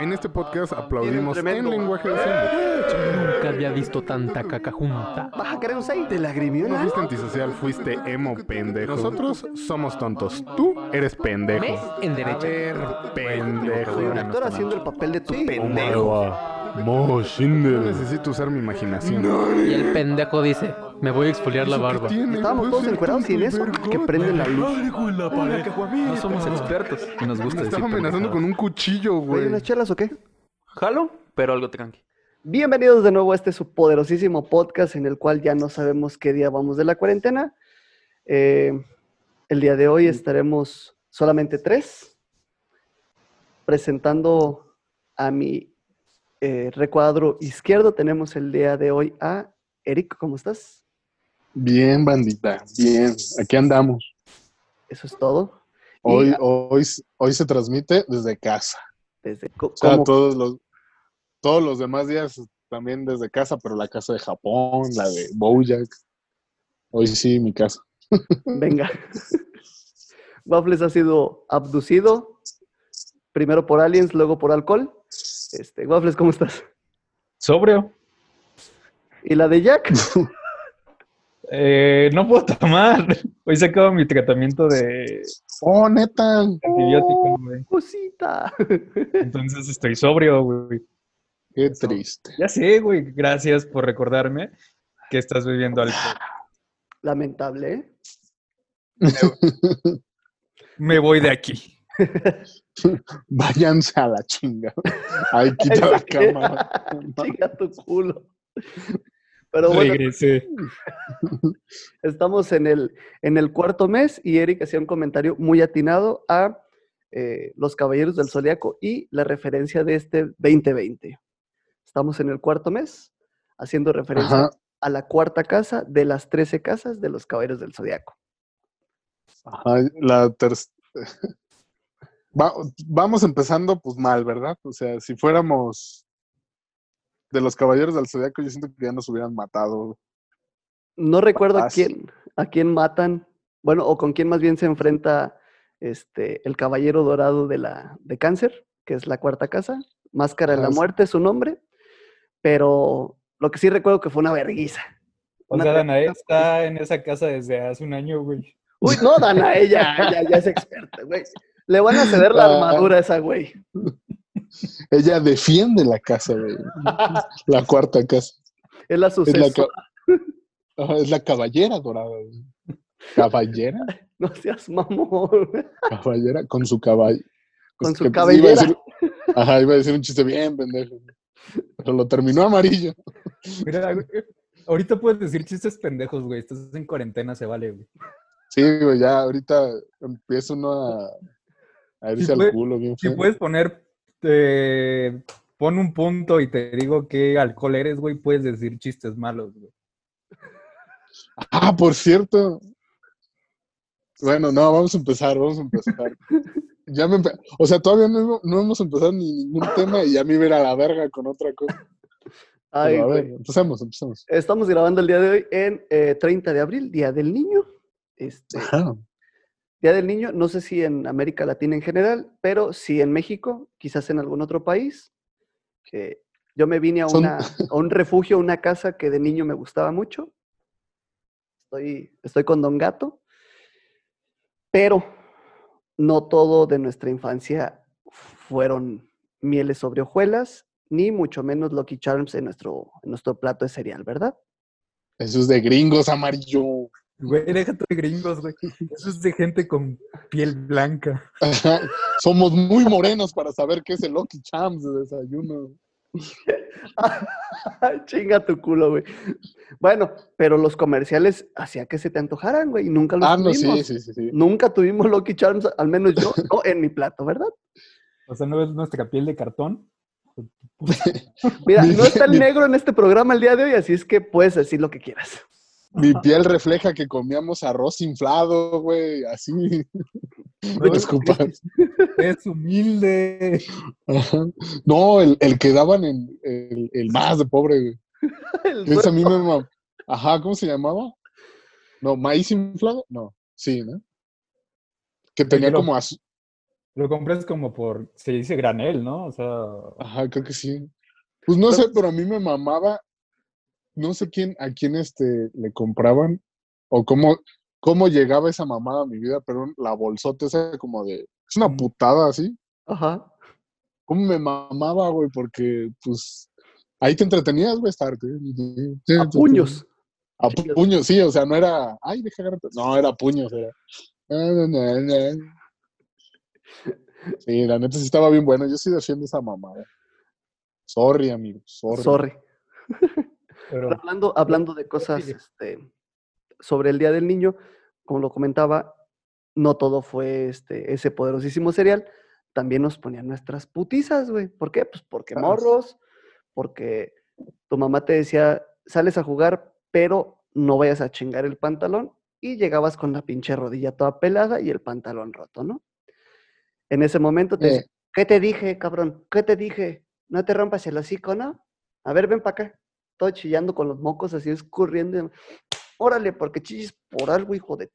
En este podcast aplaudimos en lenguaje de señas. Nunca había visto tanta caca junta. ¿Vas a querer un 6? ¿Te lagrimió? No fuiste antisocial, fuiste emo pendejo. Nosotros somos tontos. Tú eres pendejo. En A derecha. ver, pendejo. Soy un actor haciendo el papel de tu pendejo. No necesito usar mi imaginación. Y el pendejo dice, me voy a exfoliar la barba. Estábamos todos encuerados y en eso que prenden la luz. No somos expertos y nos Me gusta estaba decir amenazando con un cuchillo, ¿Hay güey. unas chelas o qué? Jalo, pero algo tranqui. Bienvenidos de nuevo a este su poderosísimo podcast en el cual ya no sabemos qué día vamos de la cuarentena. Eh, el día de hoy estaremos solamente tres, presentando a mi eh, recuadro izquierdo. Tenemos el día de hoy a Eric, ¿cómo estás? Bien, bandita, bien. Aquí andamos. Eso es todo. Hoy, hoy, hoy se transmite desde casa. desde, O sea, todos los, todos los demás días también desde casa, pero la casa de Japón, la de Bojack. Hoy sí, mi casa. Venga. Waffles ha sido abducido, primero por aliens, luego por alcohol. Este, Waffles, ¿cómo estás? Sobrio. ¿Y la de Jack? Eh, no puedo tomar. Hoy se acaba mi tratamiento de Oh, neta. antibiótico, güey. Cosita. Entonces estoy sobrio, güey. Qué triste. Ya sé, güey. Gracias por recordarme que estás bebiendo alcohol. Lamentable, ¿eh? Me voy de aquí. Váyanse a la chinga. Ahí quita la cámara. Chinga tu culo. Pero bueno, Regresé. estamos en el, en el cuarto mes y Eric hacía un comentario muy atinado a eh, los Caballeros del Zodiaco y la referencia de este 2020. Estamos en el cuarto mes haciendo referencia Ajá. a la cuarta casa de las 13 casas de los Caballeros del Zodiaco. Ajá, la ter- Va- vamos empezando pues mal, ¿verdad? O sea, si fuéramos de los caballeros del zodiaco, yo siento que ya nos hubieran matado. No recuerdo a quién, a quién matan, bueno, o con quién más bien se enfrenta este, el Caballero Dorado de, la, de Cáncer, que es la cuarta casa. Máscara de la sí. Muerte es su nombre, pero lo que sí recuerdo que fue una verguiza. O Una sea, Danae está en esa casa desde hace un año, güey. Uy, no, Dana, ella ya, ya es experta, güey. Le van a ceder la Ah. armadura a esa güey. Ella defiende la casa, güey. La cuarta casa. Es la Es la, sucesora. ca- es la caballera dorada. güey. ¿Caballera? No seas mamón. Caballera con su caballo. Con su pues, iba a cabellera. decir- Ajá, iba a decir un chiste bien, pendejo. Pero lo terminó amarillo. Mira, güey, ahorita puedes decir chistes pendejos, güey. Estás en cuarentena, se vale, güey. Sí, güey, ya ahorita empieza uno a, a irse Si al puede- culo bien Si feo. puedes poner, eh, pon un punto y te digo qué alcohol eres, güey, puedes decir chistes malos, güey. Ah, por cierto. Bueno, no, vamos a empezar, vamos a empezar. Ya me empe- O sea, todavía no, hemos- no hemos empezado ni ningún tema y ya me iba a ir a la verga con otra cosa. Ay, Pero a ver, empecemos, empecemos. Estamos grabando el día de hoy en eh, 30 de abril, Día del Niño. Este, Ajá. Día del Niño, no sé si en América Latina en general, pero sí en México, quizás en algún otro país. Que yo me vine a, una, a un refugio, a una casa que de niño me gustaba mucho. Estoy, estoy con Don Gato. Pero no todo de nuestra infancia fueron mieles sobre hojuelas, ni mucho menos Lucky Charms en nuestro, en nuestro plato de cereal, ¿verdad? Eso es de gringos, amarillo. Güey, déjate de gringos, güey. Eso es de gente con piel blanca. Somos muy morenos para saber qué es el Lucky Charms de desayuno. Ay, Chinga tu culo, güey. Bueno, pero los comerciales hacía que se te antojaran, güey, y nunca los Ah, no, tuvimos. sí, sí, sí, sí. Nunca tuvimos Lucky Charms, al menos yo, no en mi plato, ¿verdad? O sea, ¿no ves nuestra piel de cartón? Mira, Mi- no está el negro en este programa el día de hoy, así es que puedes decir lo que quieras. Mi piel refleja que comíamos arroz inflado, güey, así. Disculpa. Es humilde. Ajá. No, el, el que daban en el, el más de pobre, güey. Ese a mí me Ajá, ¿cómo se llamaba? No, maíz inflado, no, sí, ¿no? Que tenía como azu- Lo compras como por, se dice granel, ¿no? O sea, Ajá, creo que sí. Pues no sé, pero a mí me mamaba, no sé quién, a quién este le compraban, o cómo, cómo llegaba esa mamada a mi vida, pero la bolsota esa como de, es una putada así. Ajá. ¿Cómo me mamaba, güey? Porque, pues, ahí te entretenías, güey, estar. A puños. A puños, sí, o sea, no era, ay, deja agarrar. No, era puños, era. Sí, la neta sí estaba bien bueno. Yo sí defiendo esa mamada. Sorry, amigo, sorry. Sorry. Pero Pero hablando, hablando de cosas este, sobre el Día del Niño, como lo comentaba, no todo fue este, ese poderosísimo cereal. También nos ponían nuestras putizas, güey. ¿Por qué? Pues porque Ah, morros, porque tu mamá te decía, sales a jugar, pero no vayas a chingar el pantalón. Y llegabas con la pinche rodilla toda pelada y el pantalón roto, ¿no? En ese momento te Eh. ¿qué te dije, cabrón? ¿Qué te dije? No te rompas el hocico, ¿no? A ver, ven para acá. Todo chillando con los mocos así escurriendo. Órale, porque chilles por algo, hijo de tu.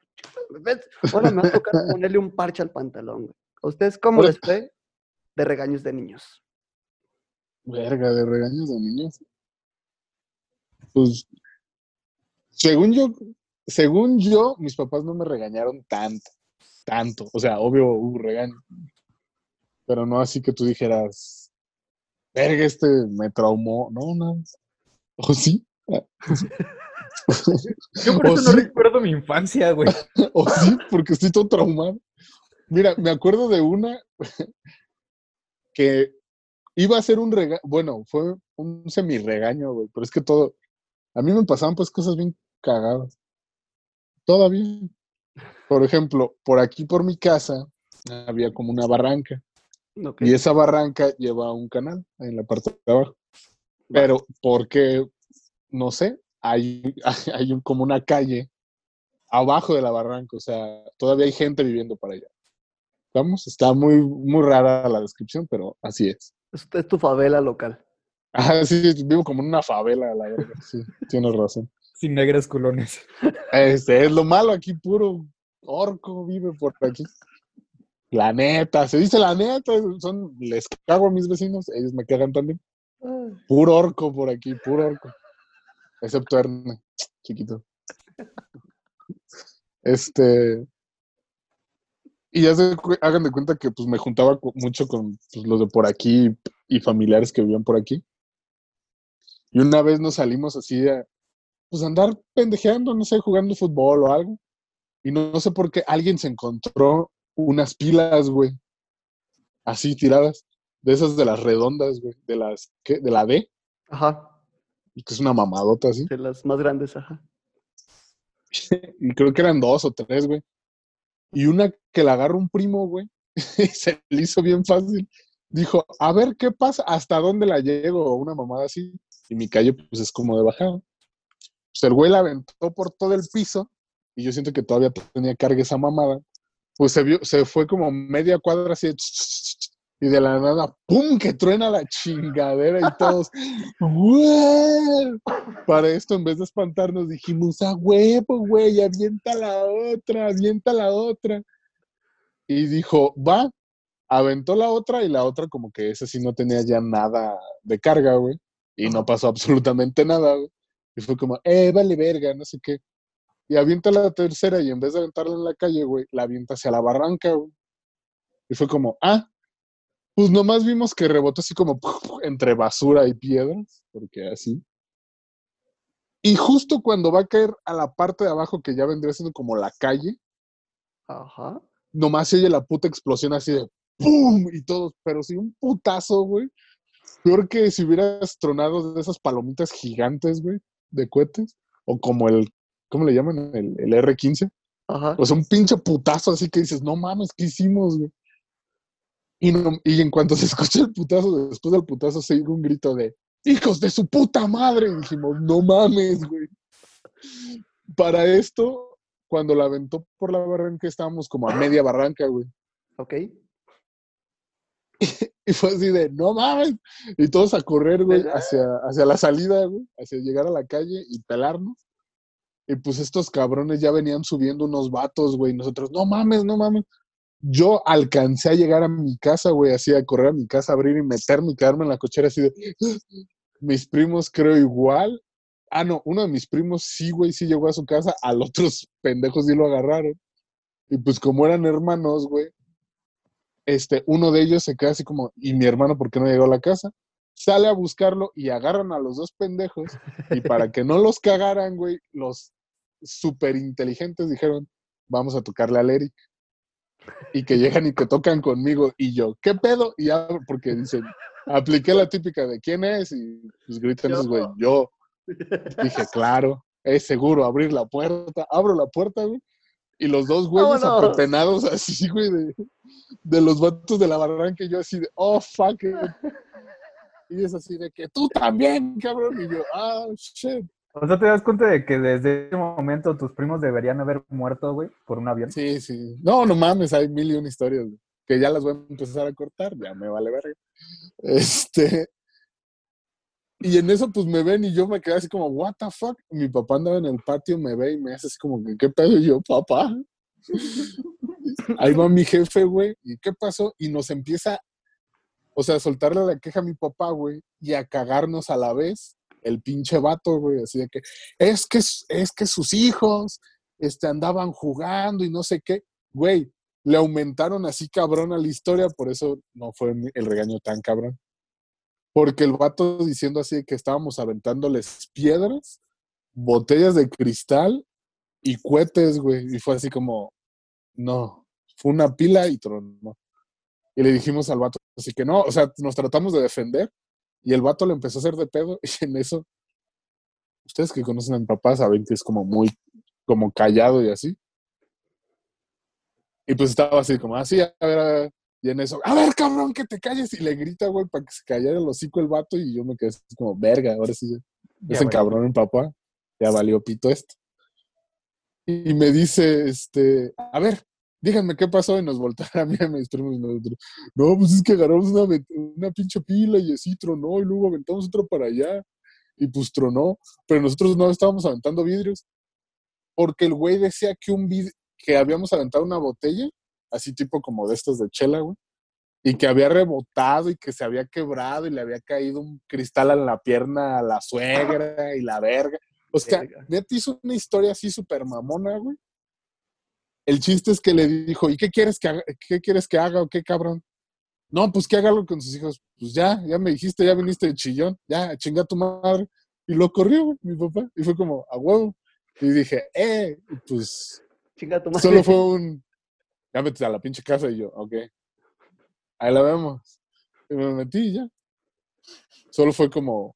Ahora me va a tocar ponerle un parche al pantalón, güey. ¿A ustedes cómo les fue de regaños de niños? Verga, de regaños de niños. Pues, según yo, según yo, mis papás no me regañaron tanto, tanto. O sea, obvio hubo regaño. Pero no así que tú dijeras, verga, este me traumó. No, no. ¿O sí? yo por ¿O eso no sí? recuerdo mi infancia, güey. ¿O sí? Porque estoy todo traumado. Mira, me acuerdo de una que iba a ser un regaño, bueno, fue un semi-regaño, güey, pero es que todo, a mí me pasaban pues cosas bien cagadas. Todavía. Por ejemplo, por aquí, por mi casa, había como una barranca. Y esa barranca lleva un canal en la parte de abajo. Pero porque, no sé, hay, hay un- como una calle abajo de la barranca, o sea, todavía hay gente viviendo para allá. Vamos, está muy, muy rara la descripción, pero así es. Es, es tu favela local. Ah, sí, vivo como en una favela, la verdad, sí, tienes razón. Sin negras culones. Este es lo malo aquí, puro orco vive por aquí. La neta, se dice la neta, son, les cago a mis vecinos, ellos me cagan también. Puro orco por aquí, puro orco. Excepto Erne, chiquito. Este. Y ya se hagan de cuenta que pues me juntaba mucho con pues, los de por aquí y familiares que vivían por aquí. Y una vez nos salimos así pues andar pendejeando, no sé, jugando fútbol o algo. Y no, no sé por qué alguien se encontró unas pilas, güey. Así tiradas. De esas de las redondas, güey. De las, ¿qué? De la D. Ajá, que es una mamadota así. de las más grandes, ajá. Y creo que eran dos o tres, güey. Y una que la agarra un primo, güey. Y se le hizo bien fácil. Dijo, a ver qué pasa, hasta dónde la llego, una mamada así. Y mi calle, pues es como de bajada. Pues el güey la aventó por todo el piso. Y yo siento que todavía tenía carga esa mamada. Pues se vio, se fue como media cuadra así. de Y de la nada, ¡pum! que truena la chingadera y todos. ¡Güey! Para esto, en vez de espantarnos, dijimos, a huevo, güey, avienta la otra, avienta la otra. Y dijo, va, aventó la otra y la otra como que esa sí no tenía ya nada de carga, güey. Y no pasó absolutamente nada, güey. Y fue como, eh, vale verga, no sé qué. Y avienta la tercera y en vez de aventarla en la calle, güey, la avienta hacia la barranca, güey. Y fue como, ah, pues nomás vimos que rebotó así como entre basura y piedras, porque así. Y justo cuando va a caer a la parte de abajo, que ya vendría siendo como la calle, Ajá. nomás se oye la puta explosión así de ¡pum! Y todos, pero sí, un putazo, güey. Peor que si hubieras tronado de esas palomitas gigantes, güey, de cohetes, o como el, ¿cómo le llaman? El, el R15. Ajá. O sea, un pinche putazo así que dices, no mames, ¿qué hicimos, güey? Y, no- y en cuanto se escucha el putazo, después del putazo se oye un grito de ¡Hijos de su puta madre! Y dijimos, no mames, güey. Para esto, cuando la aventó por la barranca, estábamos como a media barranca, güey. Ok. Y fue así de, no mames. Y todos a correr, güey, hacia, hacia la salida, güey, hacia llegar a la calle y pelarnos. Y pues estos cabrones ya venían subiendo unos vatos, güey. Nosotros, no mames, no mames. Yo alcancé a llegar a mi casa, güey, así a correr a mi casa, abrir y meterme y quedarme en la cochera así de... Mis primos creo igual. Ah, no, uno de mis primos sí, güey, sí llegó a su casa, al otros pendejos sí lo agarraron. Y pues como eran hermanos, güey, este, uno de ellos se queda así como, ¿y mi hermano por qué no llegó a la casa? Sale a buscarlo y agarran a los dos pendejos y para que no los cagaran, güey, los súper inteligentes dijeron, vamos a tocarle al Eric. Y que llegan y que tocan conmigo y yo, ¿qué pedo? Y ya, porque dicen, apliqué la típica de quién es y pues gritan güey, yo. Dije, claro, es seguro abrir la puerta. Abro la puerta, güey. Y los dos güeyes apepenados así, güey, de, de los vatos de la barranca. Y yo así de, oh, fuck it. Y es así de que tú también, cabrón. Y yo, ah, shit. O sea, te das cuenta de que desde ese momento tus primos deberían haber muerto, güey, por un avión. Sí, sí. No, no mames, hay mil y una historias, güey, que ya las voy a empezar a cortar, ya me vale verga. Este. Y en eso, pues me ven y yo me quedé así como, ¿What the fuck? Mi papá andaba en el patio, me ve y me hace así como, ¿qué pedo? Yo, papá. Ahí va mi jefe, güey, ¿y qué pasó? Y nos empieza, o sea, a soltarle la queja a mi papá, güey, y a cagarnos a la vez el pinche vato, güey, así de que, es que, es que sus hijos, este, andaban jugando y no sé qué, güey, le aumentaron así cabrón a la historia, por eso no fue el regaño tan cabrón. Porque el vato diciendo así que estábamos aventándoles piedras, botellas de cristal y cohetes, güey. Y fue así como, no, fue una pila y tronó. Y le dijimos al vato, así que no, o sea, nos tratamos de defender y el vato le empezó a hacer de pedo y en eso, ustedes que conocen a mi papá saben que es como muy, como callado y así. Y pues estaba así como, así, a ver, a ver. Y en eso, a ver, cabrón, que te calles. Y le grita, güey, para que se callara el hocico el vato. Y yo me quedé así como, verga, ahora sí. Ya, güey. cabrón el papá. Ya valió pito esto. Y me dice, este, a ver, díganme qué pasó. Y nos voltaron a mí a mis primos. y nosotros, no, pues es que agarramos una, una pinche pila y así tronó. Y luego aventamos otra para allá. Y pues tronó. Pero nosotros no estábamos aventando vidrios. Porque el güey decía que un vid que habíamos aventado una botella así tipo como de estos de chela, güey. Y que había rebotado y que se había quebrado y le había caído un cristal en la pierna a la suegra y la verga. O sea, neta hizo una historia así súper mamona, güey. El chiste es que le dijo, ¿y qué quieres que haga, qué quieres que haga o qué cabrón? No, pues que haga algo con sus hijos. Pues ya, ya me dijiste, ya viniste de chillón, ya, chinga tu madre. Y lo corrió, mi papá. Y fue como, a huevo. Y dije, eh, y pues Chinga tu madre. Solo fue un. Ya metí a la pinche casa y yo, ok. Ahí la vemos. Y me metí y ya. Solo fue como.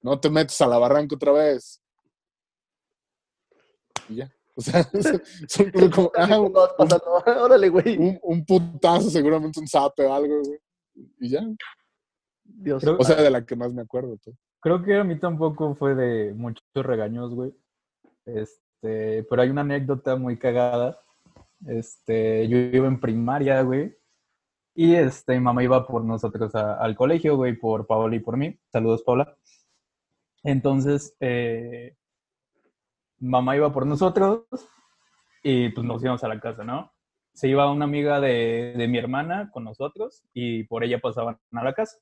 No te metes a la barranca otra vez. Y ya. O sea, fue como. ah, ¿Cómo vas pasando? Órale, güey. un, un putazo, seguramente un zape o algo, güey. Y ya. Dios. Creo- O sea, de la que más me acuerdo. pues. Creo que a mí tampoco fue de muchos regaños, güey. Este, pero hay una anécdota muy cagada. Este, yo iba en primaria, güey. Y este, mi mamá iba por nosotros a- al colegio, güey, por Paola y por mí. Saludos, Paola. Entonces, eh, mamá iba por nosotros y pues nos íbamos a la casa, ¿no? Se iba una amiga de, de mi hermana con nosotros y por ella pasaban a la casa.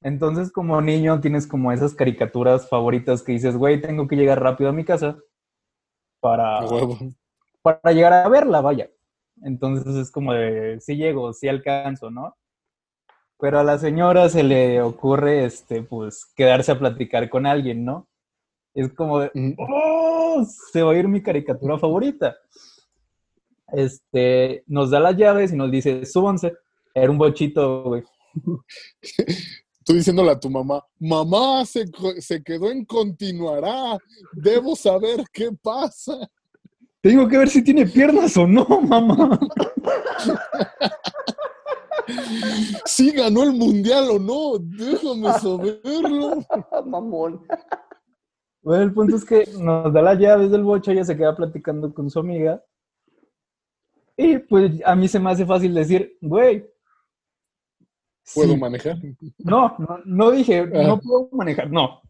Entonces, como niño, tienes como esas caricaturas favoritas que dices, güey, tengo que llegar rápido a mi casa para, huevo. para llegar a verla, vaya. Entonces es como de, sí llego, sí alcanzo, ¿no? Pero a la señora se le ocurre, este, pues, quedarse a platicar con alguien, ¿no? Es como de, Mm. ¡oh! Se va a ir mi caricatura favorita. Este, nos da las llaves y nos dice, súbanse. Era un bochito, güey. Tú diciéndole a tu mamá, mamá se, se quedó en continuará. Debo saber qué pasa. Tengo que ver si tiene piernas o no, mamá. si ganó el mundial o no, déjame saberlo. Mamón. Bueno, el punto es que nos da las llaves del bocho, ella se queda platicando con su amiga. Y pues a mí se me hace fácil decir, güey. ¿Puedo sí. manejar? No, no, no dije, Ah. no puedo manejar, no.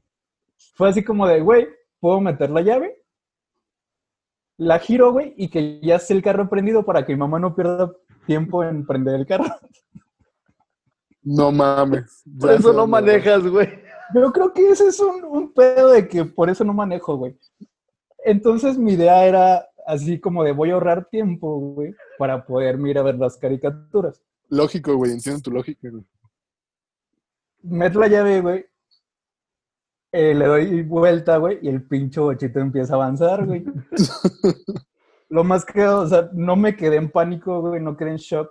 Fue así como de, güey, ¿puedo meter la llave? La giro, güey, y que ya esté el carro prendido para que mi mamá no pierda tiempo en prender el carro. No mames. Por eso no manejas, güey. Yo creo que ese es un, un pedo de que por eso no manejo, güey. Entonces mi idea era así como de voy a ahorrar tiempo, güey, para poder ir a ver las caricaturas. Lógico, güey, entiendo tu lógica, güey. Meto la llave, güey. eh, le doy vuelta, güey, y el pincho bochito empieza a avanzar, güey. Lo más que, o sea, no me quedé en pánico, güey, no quedé en shock.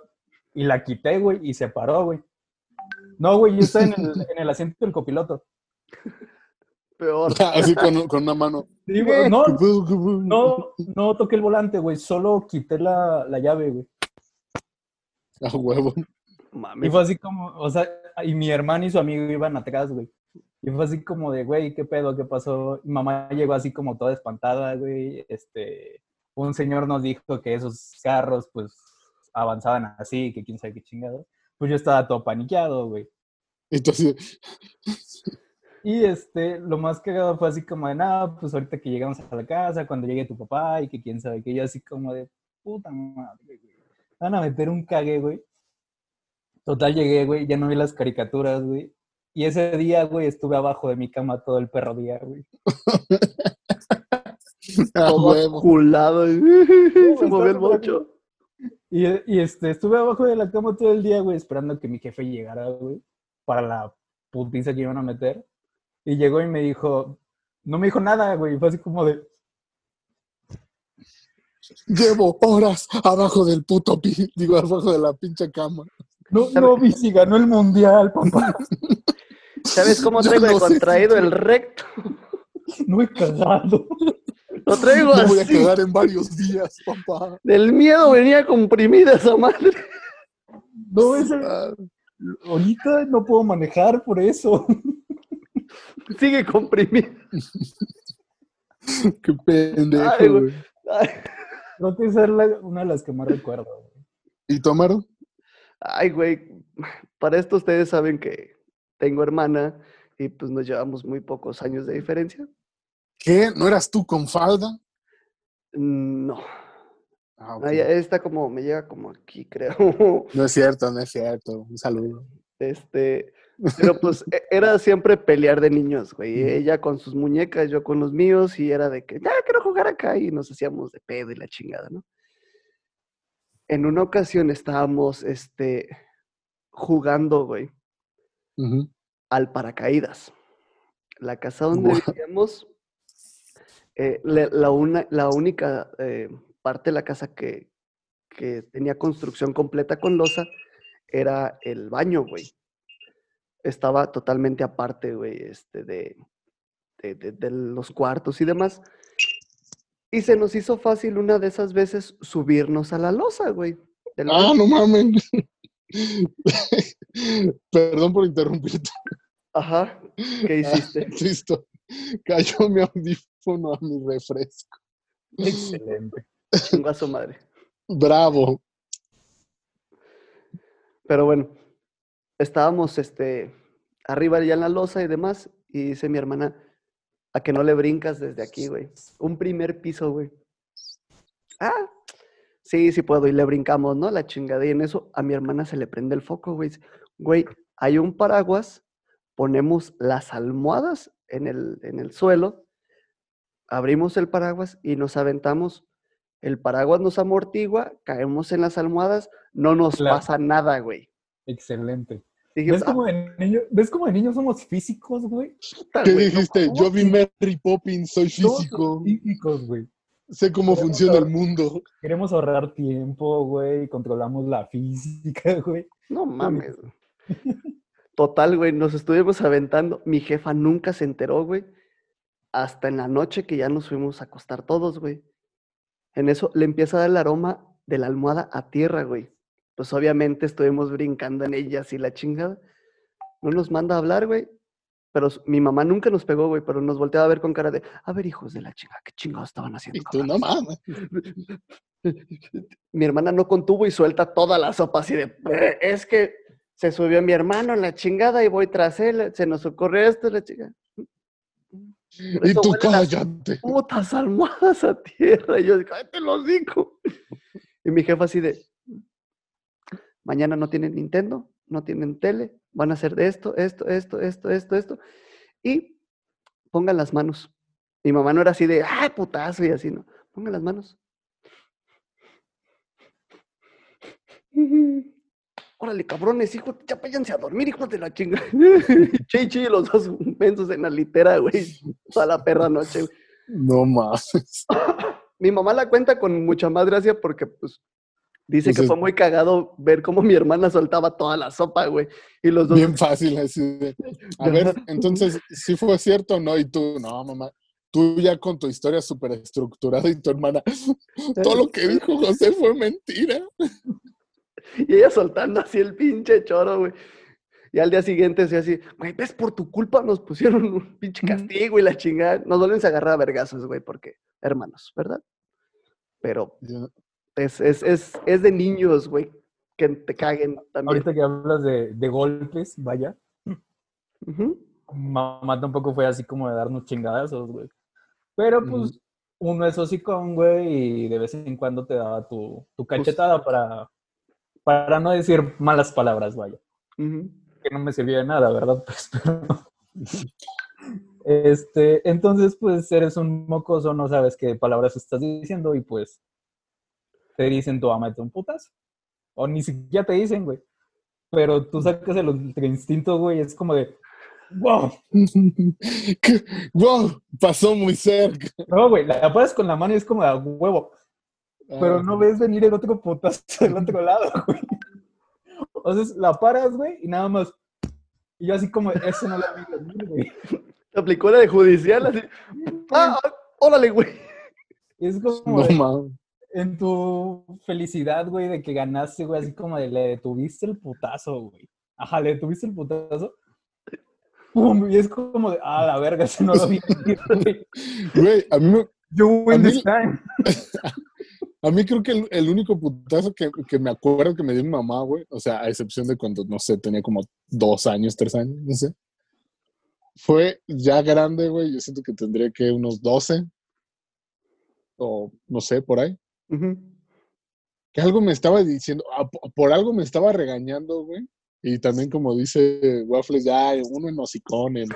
Y la quité, güey, y se paró, güey. No, güey, yo estaba en el, en el asiento del copiloto. Peor. Así con, con una mano. Sí, güey, no, no, no toqué el volante, güey, solo quité la, la llave, güey. A huevo. Y Mames. fue así como, o sea, y mi hermano y su amigo iban atrás, güey. Y fue así como de, güey, ¿qué pedo? ¿Qué pasó? Mi mamá llegó así como toda espantada, güey. Este, un señor nos dijo que esos carros, pues, avanzaban así, que quién sabe qué chingado. Pues yo estaba todo paniqueado, güey. Así, Y este, lo más cagado fue así como de, nada, pues ahorita que llegamos a la casa, cuando llegue tu papá y que quién sabe qué, yo así como de, puta madre, güey. Van a meter un cague, güey. Total, llegué, güey, ya no vi las caricaturas, güey. Y ese día, güey, estuve abajo de mi cama todo el perro día, güey. Todo culado. Se movió el bocho. Y, y, este, estuve abajo de la cama todo el día, güey, esperando que mi jefe llegara, güey, para la putiza que iban a meter. Y llegó y me dijo, no me dijo nada, güey, fue así como de, Llevo horas abajo del puto pi, digo, abajo de la pinche cama. no, no vi si ganó el mundial, papá. ¿Sabes cómo sé. contraído el recto? No he cagado. Lo traigo Me voy a así. quedar en varios días, papá. Del miedo venía comprimida esa madre. No, ese, Ah, ahorita no puedo manejar por eso. Sigue comprimida. Qué pendejo, Ay, güey. güey. Ay, Creo que esa es la- una de las que más recuerdo. güey. ¿Y tomaron? Ay, güey. Para esto ustedes saben que tengo hermana y pues nos llevamos muy pocos años de diferencia. ¿Qué? ¿No eras tú con falda? No. Ah. Ay, esta como me llega como aquí, creo. No es cierto, no es cierto. Un saludo. Este, pero pues e- era siempre pelear de niños, güey. Ella con sus muñecas, yo con los míos, y era de que, ya quiero jugar acá, y nos hacíamos de pedo y la chingada, ¿no? En una ocasión estábamos, este, jugando, güey, al paracaídas. La casa donde vivíamos, eh, la, una- la única eh, parte de la casa que, que tenía construcción completa con losa era el baño, güey. Estaba totalmente aparte, güey, este, de, de, de- de los cuartos y demás. Y se nos hizo fácil una de esas veces subirnos a la losa, güey. Ah, baño. no mames. Perdón por interrumpirte. Ajá, ¿qué hiciste? Listo. Cayó mi audífono a mi refresco. Excelente. Chingó a su madre. Bravo. Pero bueno, estábamos este, arriba ya en la losa y demás, y dice mi hermana, a que no le brincas desde aquí, güey. Un primer piso, güey. Ah, sí, sí puedo, y le brincamos, ¿no? La chingada, y en eso a mi hermana se le prende el foco, güey. Güey, hay un paraguas, ponemos las almohadas en el, en el suelo, abrimos el paraguas y nos aventamos. El paraguas nos amortigua, caemos en las almohadas, no nos Claro. pasa nada, güey. Excelente. Dijimos, ¿Ves como, de niño, ¿Ves como de niños somos físicos, güey? "Ah, ¿Qué güey, dijiste? mames". Yo vi Mary Poppins, soy físico. somos Físicos, güey. Sé cómo funciona el mundo. Queremos ahorrar tiempo, güey. Controlamos la física, güey. No mames. güey. Total, güey, nos estuvimos aventando. Mi jefa nunca se enteró, güey. Hasta en la noche que ya nos fuimos a acostar todos, güey. En eso le empieza a dar el aroma de la almohada a tierra, güey. Pues obviamente estuvimos brincando en ella así la chingada. No nos manda a hablar, güey. Pero mi mamá nunca nos pegó, güey, pero nos volteaba a ver con cara de, a ver, hijos de la chingada, ¿qué chingados estaban haciendo? Y tú, no mames. mi hermana no contuvo y suelta toda la sopa así de, "Eh, es que se subió mi hermano en la chingada y voy tras él, se nos ocurrió esto, la chingada. Y eso tú, cállate. putas almohadas a tierra. Y yo, cállate los digo. Y mi jefa así de, mañana no tienen Nintendo, no tienen tele, van a hacer de esto, esto, esto, esto, esto, esto, y pongan las manos. Mi mamá no era así de, ay, putazo, y así, no. Pongan las manos. Órale, cabrones, hijos, ya váyanse a dormir, hijos de la chinga. Chichi, los dos mensos en la litera, güey. Toda la perra noche, güey. No más. Mi mamá la cuenta con mucha más gracia porque, pues, dice Pues que es- fue muy cagado ver cómo mi hermana soltaba toda la sopa, güey. Y los dos. Bien fácil así de, A ver, entonces, ¿sí fue cierto o no? Y tú, no, mamá. Tú ya con tu historia súper estructurada y tu hermana, todo lo que dijo José fue mentira. Y ella soltando así el pinche choro, güey. Y al día siguiente se así, güey, ves, por tu culpa nos pusieron un pinche castigo y la chingada. Nos vuelven a agarrar a vergazos, güey, porque hermanos, ¿verdad? Pero es, es, es, es de niños, güey, que te caguen también. Ahorita que hablas de, de golpes, vaya, mamá tampoco fue así como de darnos chingadazos, güey. Pero pues uno es hocicón, güey, y de vez en cuando te daba tu, tu Pues cachetada para, para no decir malas palabras, vaya. Que no me sirvió de nada, ¿verdad? Pues, pero... Este, entonces, pues eres un mocoso, no sabes qué palabras estás diciendo y pues te dicen tu ama un putazo. O ni siquiera te dicen, güey. Pero tú sacas el instinto, güey, es como de, wow. ¡Wow! Pasó muy cerca. No, güey, la paras con la mano y es como de "A huevo. Pero no ves venir el otro putazo del otro lado, güey. Entonces la paras, güey, y nada más. Y yo así como, eso no lo vi venir, güey. Te aplicó la de judicial, así. ¡Ah! ah, ¡Órale, güey! Y es como, No de- en tu felicidad, güey, de que ganaste, güey, así como de le detuviste el putazo, güey. Ajá, le detuviste el putazo. Pum, y es como de, ah, la verga, ese no lo vi venir, güey. Güey, a mí, me- You win this time. a mí creo que el, el único putazo que, que me acuerdo que me dio mi mamá, güey, o sea, a excepción de cuando, no sé, tenía como dos años, tres años, no sé, fue ya grande, güey, yo siento que tendría que unos 12 o no sé, por ahí. Que algo me estaba diciendo, po- por algo me estaba regañando, güey. Y también como dice Waffles, ya uno en hocicón, en,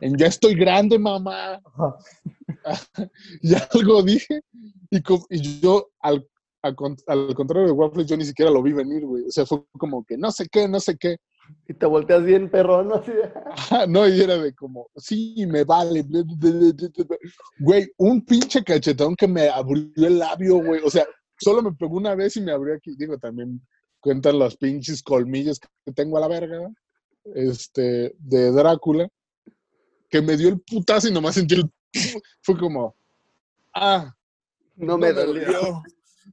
en ya estoy grande, mamá. Ajá. y algo dije. Y, yo, al, al con- al contrario de Waffles, yo ni siquiera lo vi venir, güey. O sea, fue como que no sé qué, no sé qué. Y te volteas bien, perro, ¿no? No, y era de como, sí, me vale. Güey, un pinche cachetón que me abrió el labio, güey. O sea, solo me pegó una vez y me abrió aquí. Digo, también cuentan los pinches colmillos que tengo a la verga, ¿no? este, de Drácula, que me dio el putazo y nomás sentí el... Fue como, ah, No me dolió.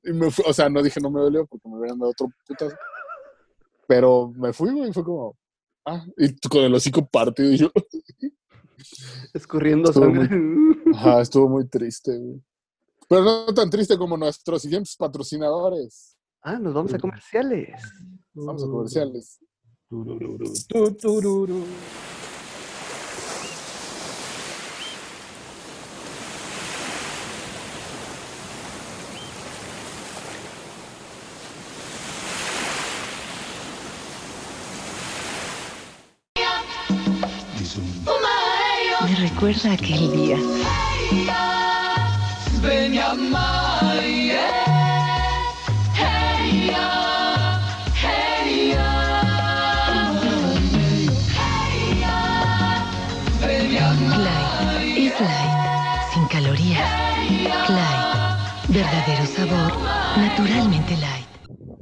Y me fui, o sea, no dije no me dolió porque me hubieran dado otro putazo. Pero me fui, güey, y fue como, ah, y con el hocico partido y yo, Escurriendo Estuvo sangre. ajá, estuvo muy triste, güey. Pero no tan triste como nuestros siguientes patrocinadores. Ah, nos vamos a comerciales. Vamos a comerciales. Tu, tururu. Recuerda aquel día. Clyde es light, sin calorías. Clyde, verdadero sabor, naturalmente light.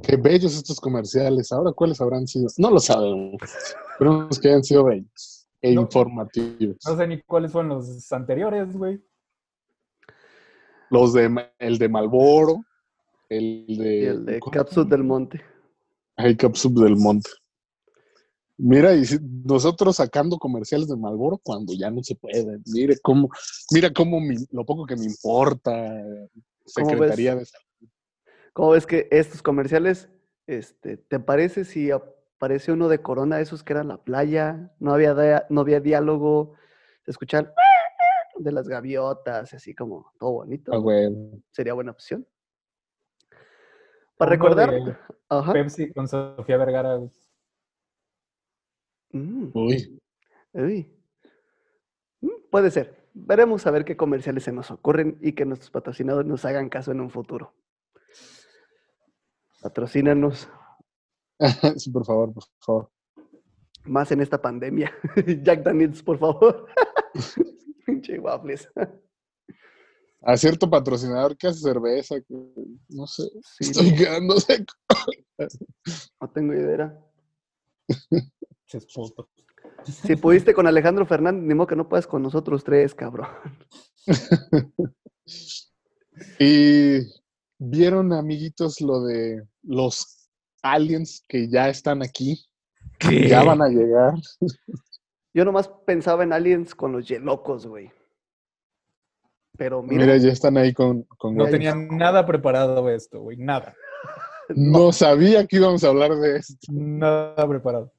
Qué bellos estos comerciales. Ahora, ¿cuáles habrán sido? No lo sabemos. Esperemos que hayan sido bellos e No. informativos. No sé ni cuáles fueron los anteriores, güey. Los de el de Malboro, el de, Y el de. Capsule del Monte. Ay, Capsub del Monte. Mira, y si- nosotros sacando comerciales de Malboro cuando ya no se puede. Mire cómo, mira cómo mi- lo poco que me importa. ¿Cómo Secretaría de Salud. ¿Cómo ves que estos comerciales, este, ¿te parece si aparece uno de Corona, esos que eran la playa? No había, no había diálogo, se escuchan de las gaviotas, así como todo bonito. Ah, güey. Sería buena opción. Para Uno recordar. Ajá. Pepsi con Sofía Vergara. Mm, Uy. uy. Mm, Puede ser. Veremos a ver qué comerciales se nos ocurren y que nuestros patrocinadores nos hagan caso en un futuro. Patrocínanos sí, por favor, por favor. más en esta pandemia. Jack Daniels, por favor. Pinche waffles. A cierto patrocinador que hace cerveza, que no sé. Sí, Estoy quedando seco. no tengo idea. Si pudiste con Alejandro Fernández, ni modo que no puedas con nosotros tres, cabrón. Y vieron, amiguitos, lo de los aliens que ya están aquí, que ya van a llegar. Yo nomás pensaba en aliens con los yelocos, güey. Pero mira, Mira, ya están ahí con... con No gatos. tenía nada preparado esto, güey. Nada. No sabía que íbamos a hablar de esto. Nada preparado.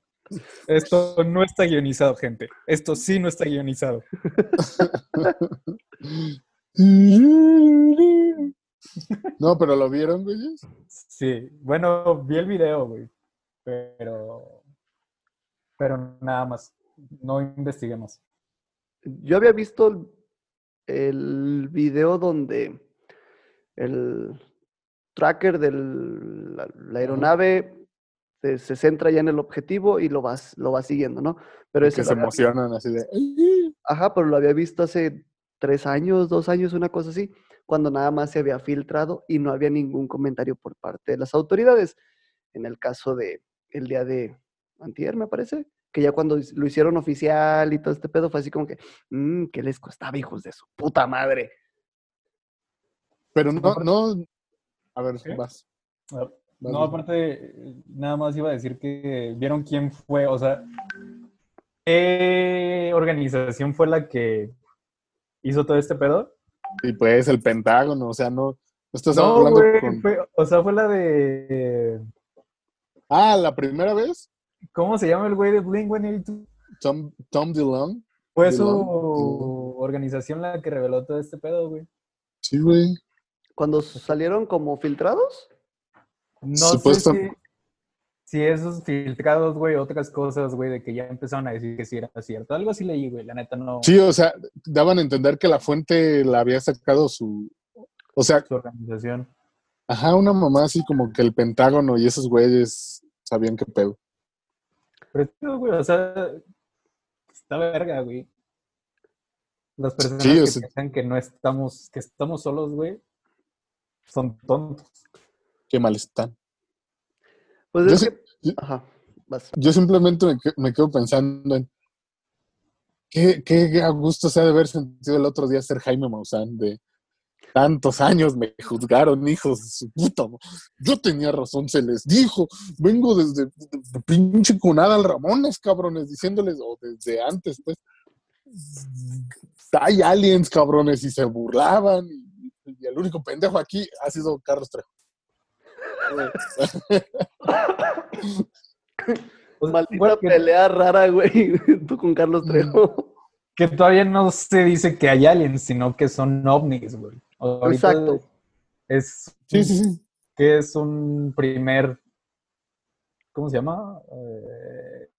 Esto no está guionizado, gente. Esto sí no está guionizado. No, pero lo vieron, güey. Sí. Bueno, vi el video, güey. Pero. Pero nada más. No investigué más. yo había visto el, el video donde el tracker de la, la aeronave se, se centra ya en el objetivo y lo vas, lo va siguiendo, ¿no? Pero ese Que se emocionan así de... Ajá, pero lo había visto hace tres años, dos años, una cosa así, cuando nada más se había filtrado y no había ningún comentario por parte de las autoridades. En el caso de el día de antier, me parece, que ya cuando lo hicieron oficial y todo este pedo fue así como que, mmm, ¿qué les costaba, hijos de su puta madre? Pero no, no... A ver, ¿Qué? vas. Vas, No, aparte, eh, nada más iba a decir que vieron quién fue, o sea, ¿qué organización fue la que hizo todo este pedo? Y pues el Pentágono, o sea, no... estás No, hablando güey, con... fue- o sea, fue la de... Ah, la primera vez, ¿Cómo se llama el güey de Blink-182? Tom, Tom DeLonge. Fue su organización la que reveló todo este pedo, güey. Sí, güey. Cuando salieron como filtrados, No Supuesto- sé si, si esos filtrados, güey, otras cosas, güey, de que ya empezaron a decir que sí era cierto. Algo así leí, güey, la neta no. Sí, o sea, daban a entender que la fuente la había sacado su... O sea, Su organización. ajá, una mamá así como que el Pentágono y esos güeyes sabían qué pedo. Pero, tío, güey, o sea, está verga, güey. Las personas Sí, que sea- piensan que no estamos, que estamos solos, güey, son tontos. Qué mal están. Pues Yo es sí- que... yo- Ajá, vas. Yo simplemente me, me quedo pensando en qué, qué a gusto se ha de haber sentido el otro día ser Jaime Maussan de tantos años me juzgaron, hijos de su puta. Yo tenía razón, se les dijo. Vengo desde de- de pinche cunada al Ramones, cabrones, diciéndoles, o desde antes, pues. Hay aliens, cabrones, y se burlaban. Y, y el único pendejo aquí ha sido Carlos Trejo. Sea, Maldita bueno, que- pelea rara, güey, tú con Carlos Trejo. que todavía no se dice que hay aliens, sino que son ovnis, güey. Ahorita Exacto. Es Sí, sí, sí. que es un primer, ¿cómo se llama? Eh,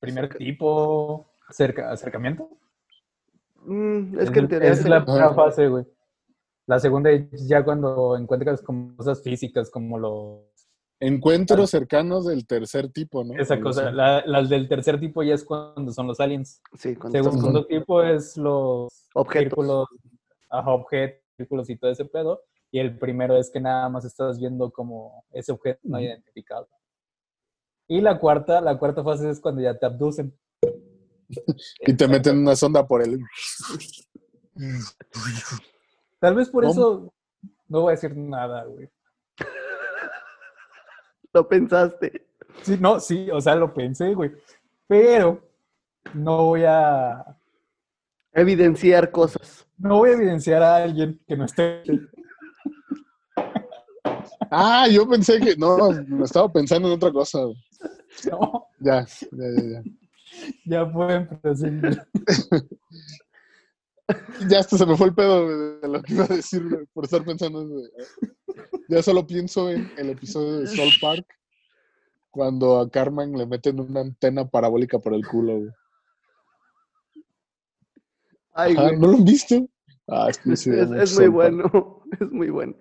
primer Acerca- tipo cerca, acercamiento. Mm, es que en teoría es la primera fase, güey. La segunda es ya cuando encuentras como cosas físicas como los Encuentros cercanos del tercer tipo, ¿no? esa cosa. La- las del tercer tipo ya es cuando son los aliens. Sí, cuando Segundo con tipo es los objetos. círculos, ajá, objetos, círculos y todo ese pedo. Y el primero es que nada más estás viendo como ese objeto no identificado. Y la cuarta, la cuarta fase es cuando ya te abducen. Y te meten una sonda por el. Tal vez por ¿Cómo? eso no voy a decir nada, güey. Lo pensaste. Sí, no, sí, o sea, lo pensé, güey. Pero no voy a Evidenciar cosas. no voy a evidenciar a alguien que no esté. Ah, yo pensé que. No, me estaba pensando en otra cosa. No, Ya, ya, ya. Ya, ya pueden proseguir. ya hasta se me fue el pedo de, lo que iba a decir güey, por estar pensando. en eso. Ya solo pienso en el episodio de Soul Park, cuando a Carmen le meten una antena parabólica por el culo, güey. Ay, Ajá, güey. ¿No lo han visto? Ah, es que sí, Es, es muy bueno, es muy bueno.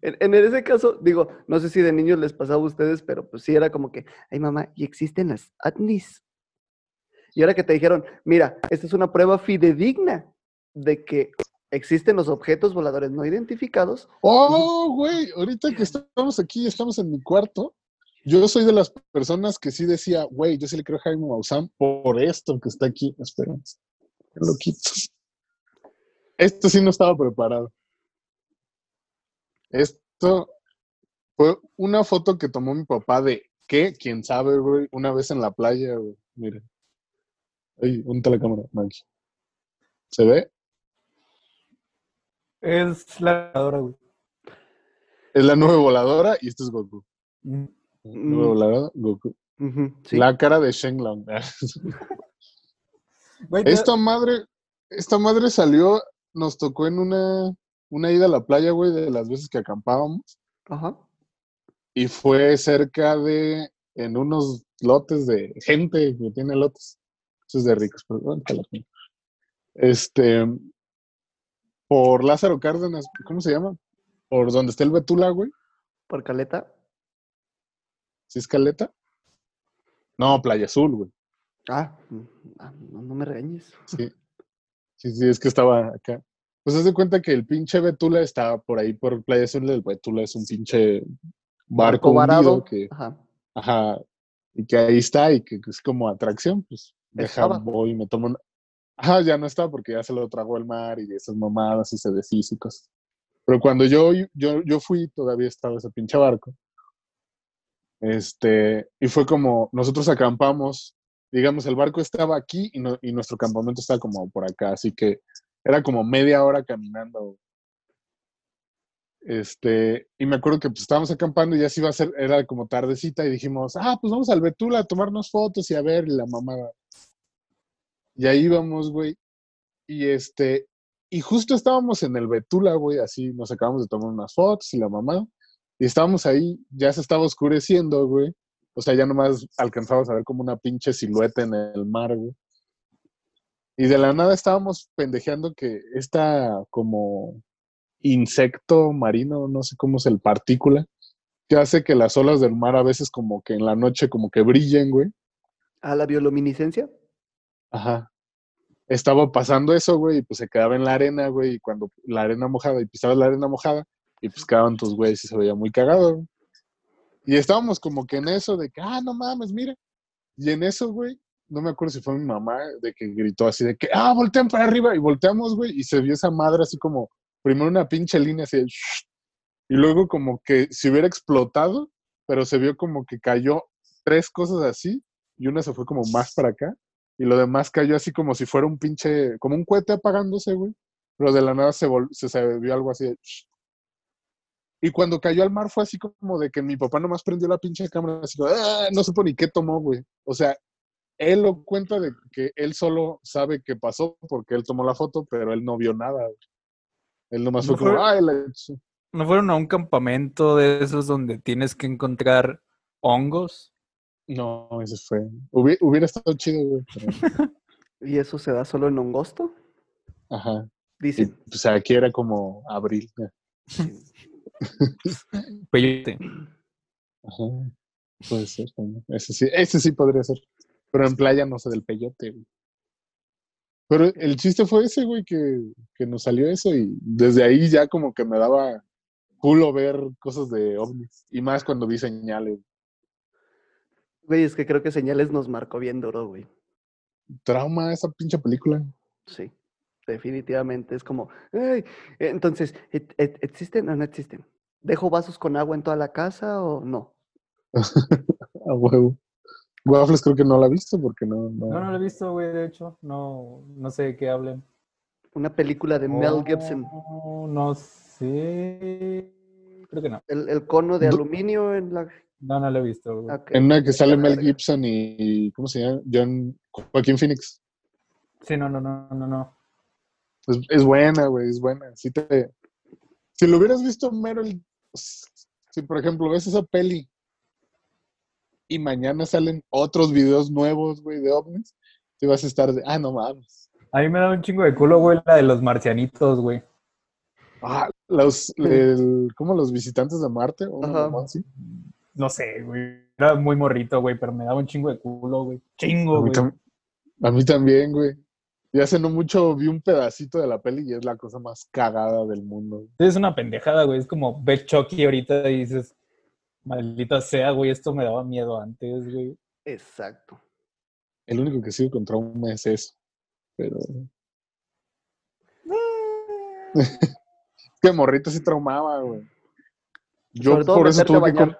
En, en ese caso, digo, no sé si de niños les pasaba a ustedes, pero pues sí era como que, ay mamá, y existen las ovnis. Y ahora que te dijeron, mira, esta es una prueba fidedigna de que existen los objetos voladores no identificados. Oh, güey, ahorita que estamos aquí, estamos en mi cuarto. Yo soy de las personas que sí decía, güey, yo sí le creo a Jaime Maussan por esto que está aquí. Esperen, lo quito. Esto sí no estaba preparado. Esto fue una foto que tomó mi papá de qué, quién sabe, güey, una vez en la playa, güey. Miren. Ay, ¿dónde está la cámara? Aquí. ¿Se ve? Es la ganadora, güey. Es la nube voladora y esto es Goku. Mm. Nube voladora, Goku. Sí. La cara de Shenlong. Esta madre, esta madre salió, nos tocó en una, una ida a la playa, güey, de las veces que acampábamos. Ajá. Y fue cerca de, en unos lotes de gente que tiene lotes. Eso es de ricos, pongo. Este, por Lázaro Cárdenas, ¿cómo se llama? Por donde está el Betula, güey. Por Caleta. ¿Sí es Caleta? No, Playa Azul, güey. Ah, mm, ah, no, no me regañes. Sí. Sí, sí, es que estaba acá. Pues haz de cuenta que el pinche Betula está por ahí por Playa Azul. El Betula es un pinche barco varado. que, Ajá. ajá, y que ahí está y que es como atracción, pues deja, Estaba. voy y me tomo una. Ajá, ya no está porque ya se lo tragó el mar y esas mamadas y se deshizo y cosas. Pero cuando yo, yo, yo fui, todavía estaba ese pinche barco. Este, y fue como, nosotros acampamos, digamos, el barco estaba aquí y, no- y nuestro campamento estaba como por acá, así que era como media hora caminando. Este, y me acuerdo que pues estábamos acampando y ya se iba a hacer, era como tardecita y dijimos, ah, pues vamos al Betula a tomarnos fotos y a ver la mamada. Y ahí íbamos, güey. Y este, y justo estábamos en el Betula, güey, así nos acabamos de tomar unas fotos y la mamada. Y estábamos ahí, ya se estaba oscureciendo, güey. O sea, ya nomás alcanzamos a ver como una pinche silueta en el mar, güey. Y de la nada estábamos pendejeando que esta como insecto marino, no sé cómo es el partícula, que hace que las olas del mar a veces como que en la noche como que brillen, güey. ¿A la bioluminiscencia? Ajá. Estaba pasando eso, güey, y pues se quedaba en la arena, güey, y cuando la arena mojada, y pisabas la arena mojada, y pues quedaban tus güeyes y se veía muy cagado, güey. Y estábamos como que en eso de que, ah, no mames, mira. Y en eso, güey, no me acuerdo si fue mi mamá, de que gritó así de que, ah, voltean para arriba, y volteamos, güey, y se vio esa madre así como, primero una pinche línea así, y luego como que si hubiera explotado, pero se vio como que cayó tres cosas así, y una se fue como más para acá, y lo demás cayó así como si fuera un pinche, como un cohete apagándose, güey. Pero de la nada se, vol- se, se vio algo así de... Y cuando cayó al mar fue así como de que mi papá nomás prendió la pinche cámara, así como, "Ah", no supo ni qué tomó, güey. O sea, él lo cuenta de que él solo sabe qué pasó porque él tomó la foto, pero él no vio nada. güey. Él nomás fue No como, fue- ay, la ch-". ¿No fueron a un campamento de esos donde tienes que encontrar hongos? No, ese fue. Hubiera, hubiera estado chido, güey. pero- ¿Y eso se da solo en Hongosto? Ajá. Y, Dicen. pues aquí era como abril. Peyote. Ajá. Puede ser también. Ese sí, ese sí podría ser. Pero en playa no sé del peyote, güey. Pero el chiste fue ese, güey, que, que nos salió eso y desde ahí ya como que me daba culo ver cosas de ovnis. Y más cuando vi señales. Güey, es que creo que Señales nos marcó bien duro, güey. Trauma esa pinche película. Sí, definitivamente. Es como, "Ay, entonces, ¿et- et- ¿existen o no existen? ¿Dejo vasos con agua en toda la casa o no? A huevo. Waffles creo que no la he visto porque no. no- No, no lo he visto, güey, de hecho. No, no sé de qué hablen. Una película de Mel Gibson. Oh, No sé. Creo que no. El, el cono de aluminio en la... No, no lo he visto, güey. En una que sale la Mel. Gibson y. ¿Cómo se llama? John. Joaquín Phoenix. Sí, no, no, no, no, no. Es, es buena, güey, es buena. Sí te, si lo hubieras visto mero el si por ejemplo ves esa peli y mañana salen otros videos nuevos, güey, de ovnis, te vas a estar de, ah, no mames. A mí me da un chingo de culo, güey, la de los marcianitos, güey. Ah, los, el- ¿cómo los visitantes de Marte? ¿O mamá así? No sé, güey. Era muy morrito, güey, pero me daba un chingo de culo, güey. Chingo, A mí, güey. a mí también, güey. Y hace no mucho vi un pedacito de la peli y es la cosa más cagada del mundo. Es una pendejada, güey. Es como ver Chucky ahorita y dices, maldita sea, güey, esto me daba miedo antes, güey. Exacto. El único que sigue con trauma es eso. Pero. que morrito sí traumaba, güey. Yo Sobre todo por eso tuve que, com-.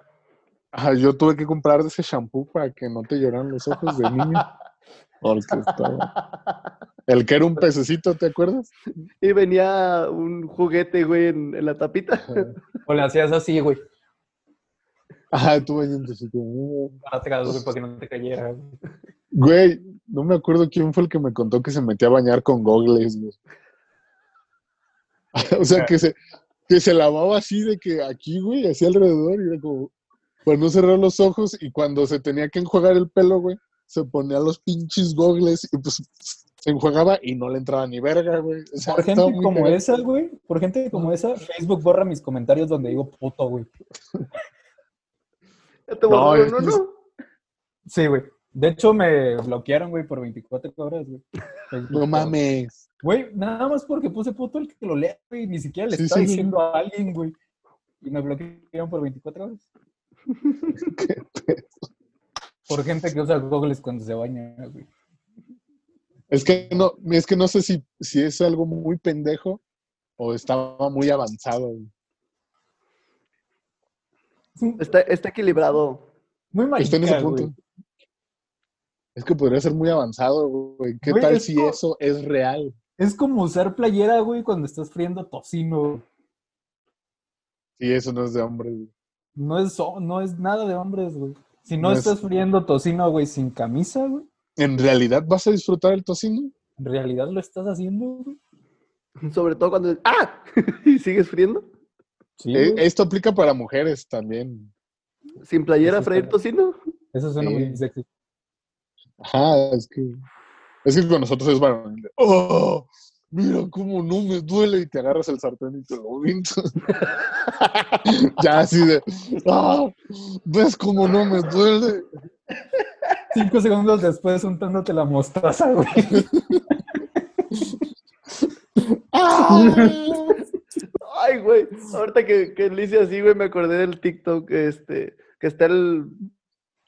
Ajá, yo tuve que comprar ese shampoo para que no te lloraran los ojos de niño. Porque estaba. El que era un pececito, ¿te acuerdas? Y venía un juguete, güey, en, en la tapita. O le hacías así, güey, Ajá, tú bañando así como, para que no te cayera, güey. Güey, no me acuerdo quién fue el que me contó que se metía a bañar con gogles, güey. o sea, que se, que se lavaba así de que aquí, güey, así alrededor, y era como, para no cerrar los ojos, y cuando se tenía que enjuagar el pelo, güey, se ponía los pinches gogles, y pues se enjuagaba y no le entraba ni verga, güey. O sea, Por gente como esa, güey, por gente como esa, Facebook borra mis comentarios donde digo puto, güey. Te No, borraron, es ¿no? que no? Sí, güey. De hecho, me bloquearon, güey, por 24 horas, güey. No mames. Güey, nada más porque puse puto el que lo lea, güey. Ni siquiera le Sí, estaba sí, sí. diciendo a alguien, güey. Y me bloquearon por 24 horas. Qué pedo. Por gente que usa goggles cuando se baña, güey. Es que no, es que no sé si, si es algo muy pendejo o estaba muy avanzado, güey. Está, está equilibrado. muy Está en ese marica, punto. güey. Es que podría ser muy avanzado, güey. ¿Qué Güey, tal es si eso es real? Es como usar playera, güey, cuando estás friendo tocino. Si eso no es de hombre, güey. No es, no es nada de hombres, güey. Si no, No es- estás friendo tocino, güey, sin camisa, güey, ¿En realidad vas a disfrutar el tocino? en realidad lo estás haciendo, güey. Sobre todo cuando... ¡Ah! ¿Y sigues friendo? Sí, Eh, esto aplica para mujeres también. ¿Sin playera Eso freír tocino? Eso suena Sí. muy sexy. Ajá, es que. Es que con nosotros es varonil. ¡Oh! Mira cómo no me duele. Y te agarras el sartén y te lo avientas. ya así de. ¡Ah! ¿Ves cómo no me duele? Cinco segundos después untándote la mostaza, güey. ¡Ah! Ay, güey. Ahorita que, que le hice así, güey, me acordé del TikTok, este, que está el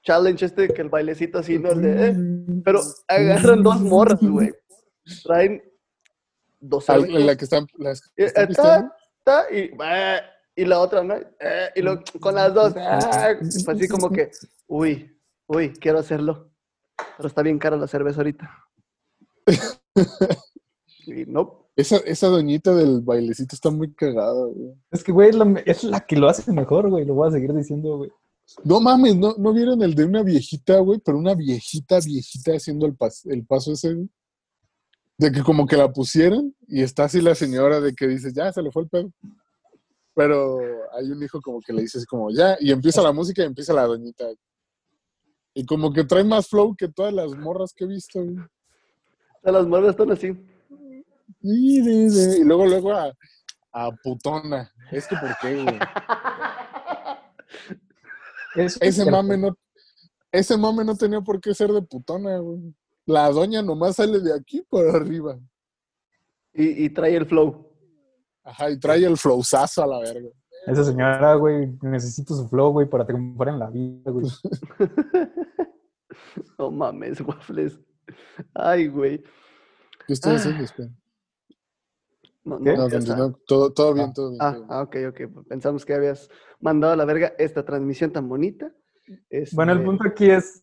challenge este, que el bailecito así, ¿no? El de, eh, Pero agarran dos morras, güey. Traen dos Al- La que están. Las que Eh, están eh, ta, ta, y, eh, y la otra, ¿no? Eh, y lo, con las dos, ah, pues así como que, uy, uy, quiero hacerlo. Pero está bien cara la cerveza ahorita. Y no, Esa, esa doñita del bailecito está muy cagada, güey. Es que, güey, es la, es la que lo hace mejor, güey. Lo voy a seguir diciendo, güey. No mames, ¿no, ¿no vieron el de una viejita, güey? Pero una viejita, viejita haciendo el, pas- el paso ese, güey. De que como que la pusieron y está así la señora de que dice, ya, se le fue el pedo. Pero hay un hijo como que le dice así como, ya, y empieza la música y empieza la doñita. Y como que trae más flow que todas las morras que he visto, güey. las morras están así. Y, luego, luego a, a putona. Es que, ¿por qué, güey? Es Ese cierto. mame no, ese mame no tenía por qué ser de putona, güey. La doña nomás sale de aquí por arriba. Y, y trae el flow. Ajá, y trae el flowzazo a la verga. Esa señora, güey, necesito su flow, güey, para triunfar en la vida, güey. No mames, waffles. Ay, güey. ¿Qué estoy Ah. haciendo? Espera. No, ¿Qué? no, No. Todo, todo bien, todo bien. Ah, todo bien. ah, ok, ok. Pensamos que habías mandado a la verga esta transmisión tan bonita. Bueno, el Este, punto aquí es.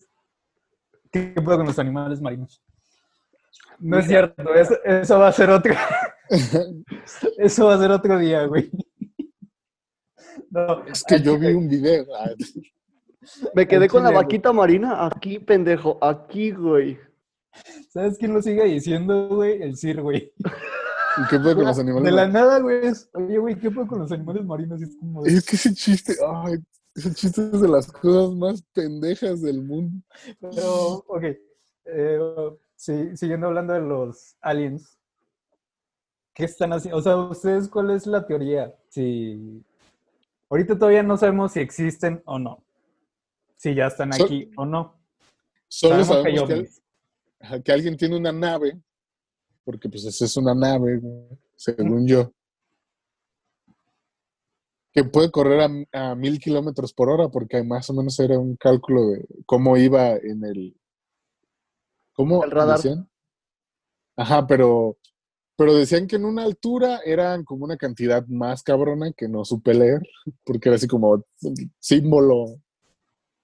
¿Qué puedo con los animales marinos? No es cierto, eso, eso va a ser otro. eso va a ser otro día, güey. No, Es que yo vi un video. Ah, Me quedé con la vaquita marina aquí, pendejo. Aquí, güey. ¿Sabes quién lo sigue diciendo, güey? El Sir, güey. ¿Y qué puede con los animales? De la nada, güey, es, oye, güey, ¿qué puedo con los animales marinos? Es como, de- Es que ese chiste, ay, ese chiste es de las cosas más pendejas del mundo. Pero, ok. eh, sí, siguiendo hablando de los aliens. ¿Qué están haciendo? O sea, ¿ustedes cuál es la teoría? Si. Ahorita todavía no sabemos si existen o no. Si ya están So- aquí o no. Solo Sabemos sabemos que, que alguien tiene una nave, porque pues esa es una nave, según yo, que puede correr a, a mil kilómetros por hora, porque más o menos era un cálculo de cómo iba en el... ¿Cómo El radar. decían? Ajá, pero, pero decían que en una altura eran como una cantidad más cabrona que no supe leer, porque era así como símbolo,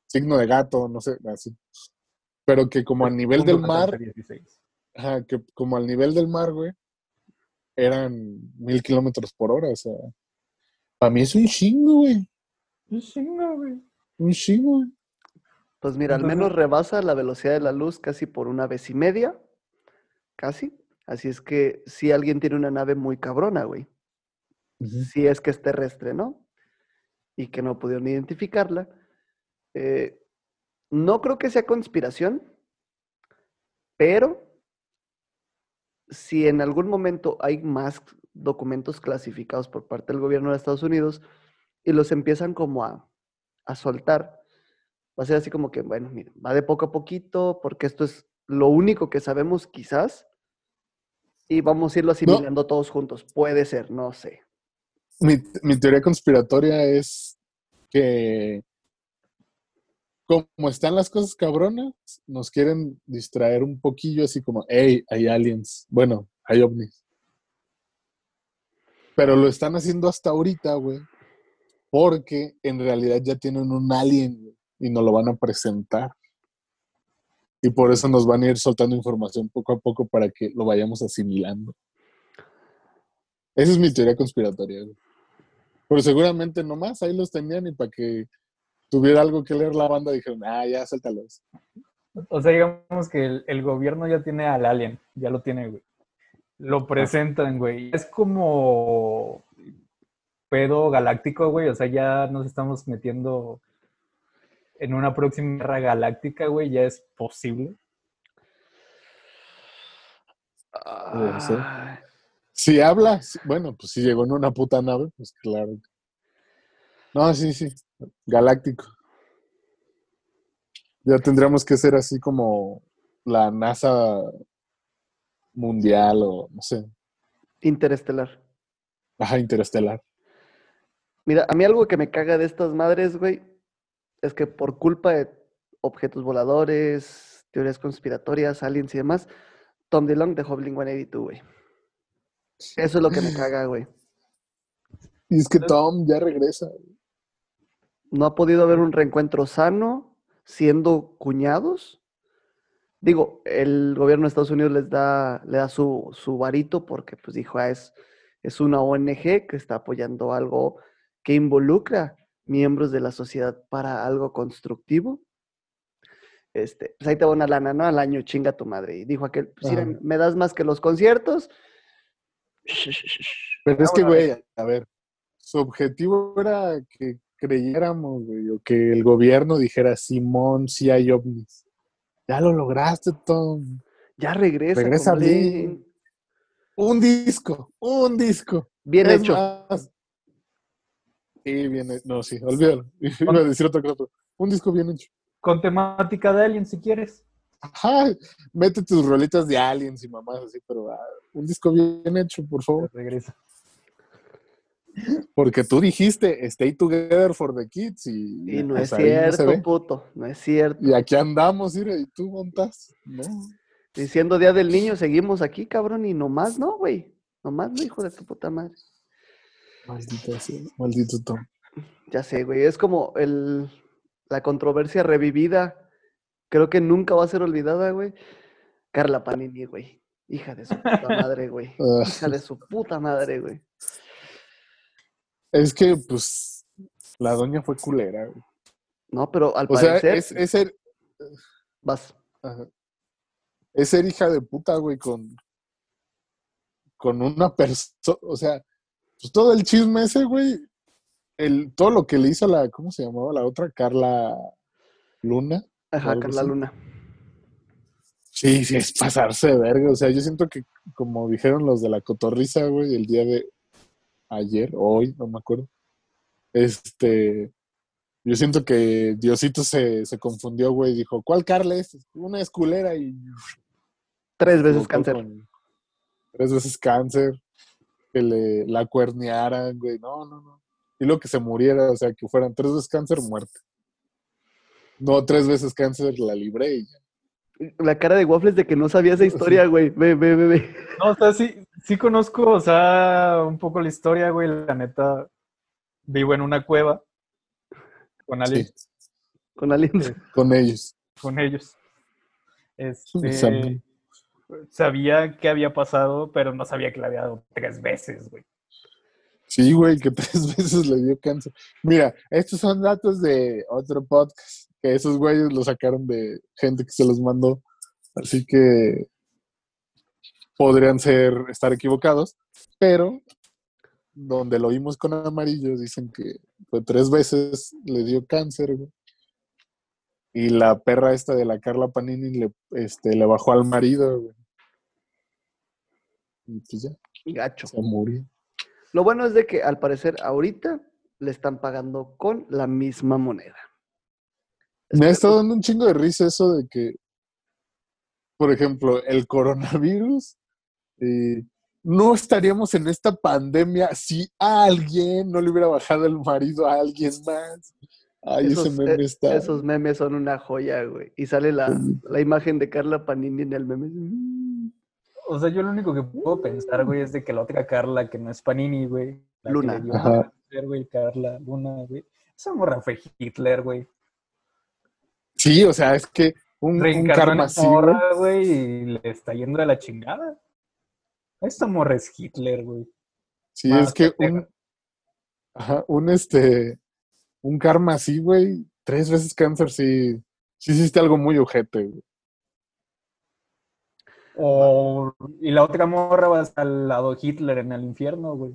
signo de gato, no sé, así. Pero que como a nivel del mar, 1416. Ajá, que como al nivel del mar, güey, eran mil kilómetros por hora, o sea. Para mí es un chingo, güey. Un chingo, güey. Un chingo, güey. Pues mira, al menos rebasa la velocidad de la luz casi por una vez y media. Casi. Así es que si alguien tiene una nave muy cabrona, güey. Si es que es terrestre, ¿no? Y que no pudieron identificarla. Eh, no creo que sea conspiración, pero si en algún momento hay más documentos clasificados por parte del gobierno de Estados Unidos y los empiezan como a, a soltar, va a ser así como que, bueno, mira, va de poco a poquito, porque esto es lo único que sabemos quizás, y vamos a irlo asimilando todos juntos. Puede ser, no sé. Mi, mi teoría conspiratoria es que como están las cosas cabronas, nos quieren distraer un poquillo así como, hey, hay aliens. Bueno, hay ovnis. Pero lo están haciendo hasta ahorita, güey. Porque en realidad ya tienen un alien y nos lo van a presentar. Y por eso nos van a ir soltando información poco a poco para que lo vayamos asimilando. Esa es mi teoría conspiratoria. güey. Pero seguramente nomás ahí los tenían y para que tuviera algo que leer la banda dijeron, ah, ya, suéltalos. O sea, digamos que el, el gobierno ya tiene al alien, ya lo tiene, güey. Lo presentan, güey. Es como pedo galáctico, güey. O sea, ya nos estamos metiendo en una próxima guerra galáctica, güey. Ya es posible. Ser. Ay, Si habla, sí, bueno, pues si llegó en una puta nave, pues claro. No, sí, sí, galáctico. Ya tendríamos que ser así como la NASA mundial o no sé, Interestelar. baja interestelar. Mira, a mí algo que me caga de estas madres, güey, es que por culpa de objetos voladores, teorías conspiratorias, aliens y demás, Tom DeLonge dejó Blink-182, güey. Eso es lo que me caga, güey. Y es que Tom ya regresa. No ha podido haber un reencuentro sano siendo cuñados. Digo, el gobierno de Estados Unidos les da, le da su, su varito porque pues dijo, ah, es, es una ONG que está apoyando algo que involucra miembros de la sociedad para algo constructivo. Este, pues ahí te va una lana, ¿no? Al año chinga tu madre. Y dijo aquel, pues mira, me das más que los conciertos. Pero es que, güey, a ver, su objetivo era que creyéramos, güey, o que el gobierno dijera, Simón, sí hay ovnis. Ya lo lograste, Tom. Ya regresa. Regresa bien. Un disco, un disco. Bien Es hecho. más. Sí, bien hecho. No, sí, olvídalo. Iba a decir otra cosa. Un disco bien hecho. Con temática de alien, si quieres. Ajá, mete tus rolitas de aliens y mamás así, pero ah, un disco bien hecho, por favor. Regresa. Porque tú dijiste, stay together for the kids y, Y no es no cierto, ve. puto. No es cierto. Y aquí andamos, y tú montas. No. Diciendo Día del Niño, seguimos aquí, cabrón, y nomás no, güey. Nomás no, hijo de tu puta madre. Maldito maldito Tom. Ya sé, güey. Es como el, la controversia revivida. Creo que nunca va a ser olvidada, güey. Carla Panini, güey. Hija de su puta madre, güey. Ah, Hija de su puta madre, güey. Es que, pues, la doña fue culera. güey. No, pero al O sea, parecer. es, es ser, Vas. ajá. es ser hija de puta, güey, con, con una persona, o sea, pues todo el chisme ese, güey, el, todo lo que le hizo la, ¿cómo se llamaba la otra? Carla Luna. Ajá, Carla así. Luna. Sí, sí, es pasarse de verga. O sea, yo siento que, como dijeron los de la cotorriza, güey, el día de ayer, o hoy, no me acuerdo. Este, yo siento que Diosito se, se confundió, güey. Dijo, ¿cuál Carla es? Una es culera y. Tres veces cáncer. con- tres veces cáncer. Que le, la cuernearan, güey. No, no, no. Y luego que se muriera, o sea, que fueran tres veces cáncer, muerte. No, tres veces cáncer, la libré y ya. La cara de Waffles de que no sabía esa historia, güey. Ve, ve, ve, ve. No, o sea, sí, sí conozco, o sea, un poco la historia, güey. La neta, vivo en una cueva con alguien, Sí, Con aliens. Sí. con ellos. con ellos. Este, Exacto. sabía qué había pasado, pero no sabía que le había dado tres veces, güey. Sí, güey, que tres veces le dio cáncer. Mira, estos son datos de otro podcast, que esos güeyes los sacaron de gente que se los mandó, así que podrían ser, estar equivocados, pero donde lo vimos con amarillo, dicen que tres veces le dio cáncer, güey. Y la perra esta de la Carla Panini le, este, le bajó al marido, güey. Y pues ya, Gacho. se murió. Lo bueno es de que al parecer ahorita le están pagando con la misma moneda. Me ha estado dando un chingo de risa eso de que, por ejemplo, el coronavirus, eh, no estaríamos en esta pandemia si a alguien no le hubiera bajado el marido a alguien más. Ay, Esos, ese meme eh, está. esos memes son una joya, güey. Y sale la, la imagen de Carla Panini en el meme. O sea, yo lo único que puedo pensar, güey, es de que la otra Carla, que no es Panini, güey. la que Luna. le dio Ajá. güey, Carla Luna, güey. Esa morra fue Hitler, güey. Sí, o sea, es que un, un karma güey, y le está yendo de la chingada. Esta morra es Hitler, güey. Sí, Más es que un, ajá, un este, un karma así, güey, tres veces cáncer, sí, sí hiciste algo muy ojete, güey. O, y la otra morra va hasta al lado de Hitler en el infierno, güey.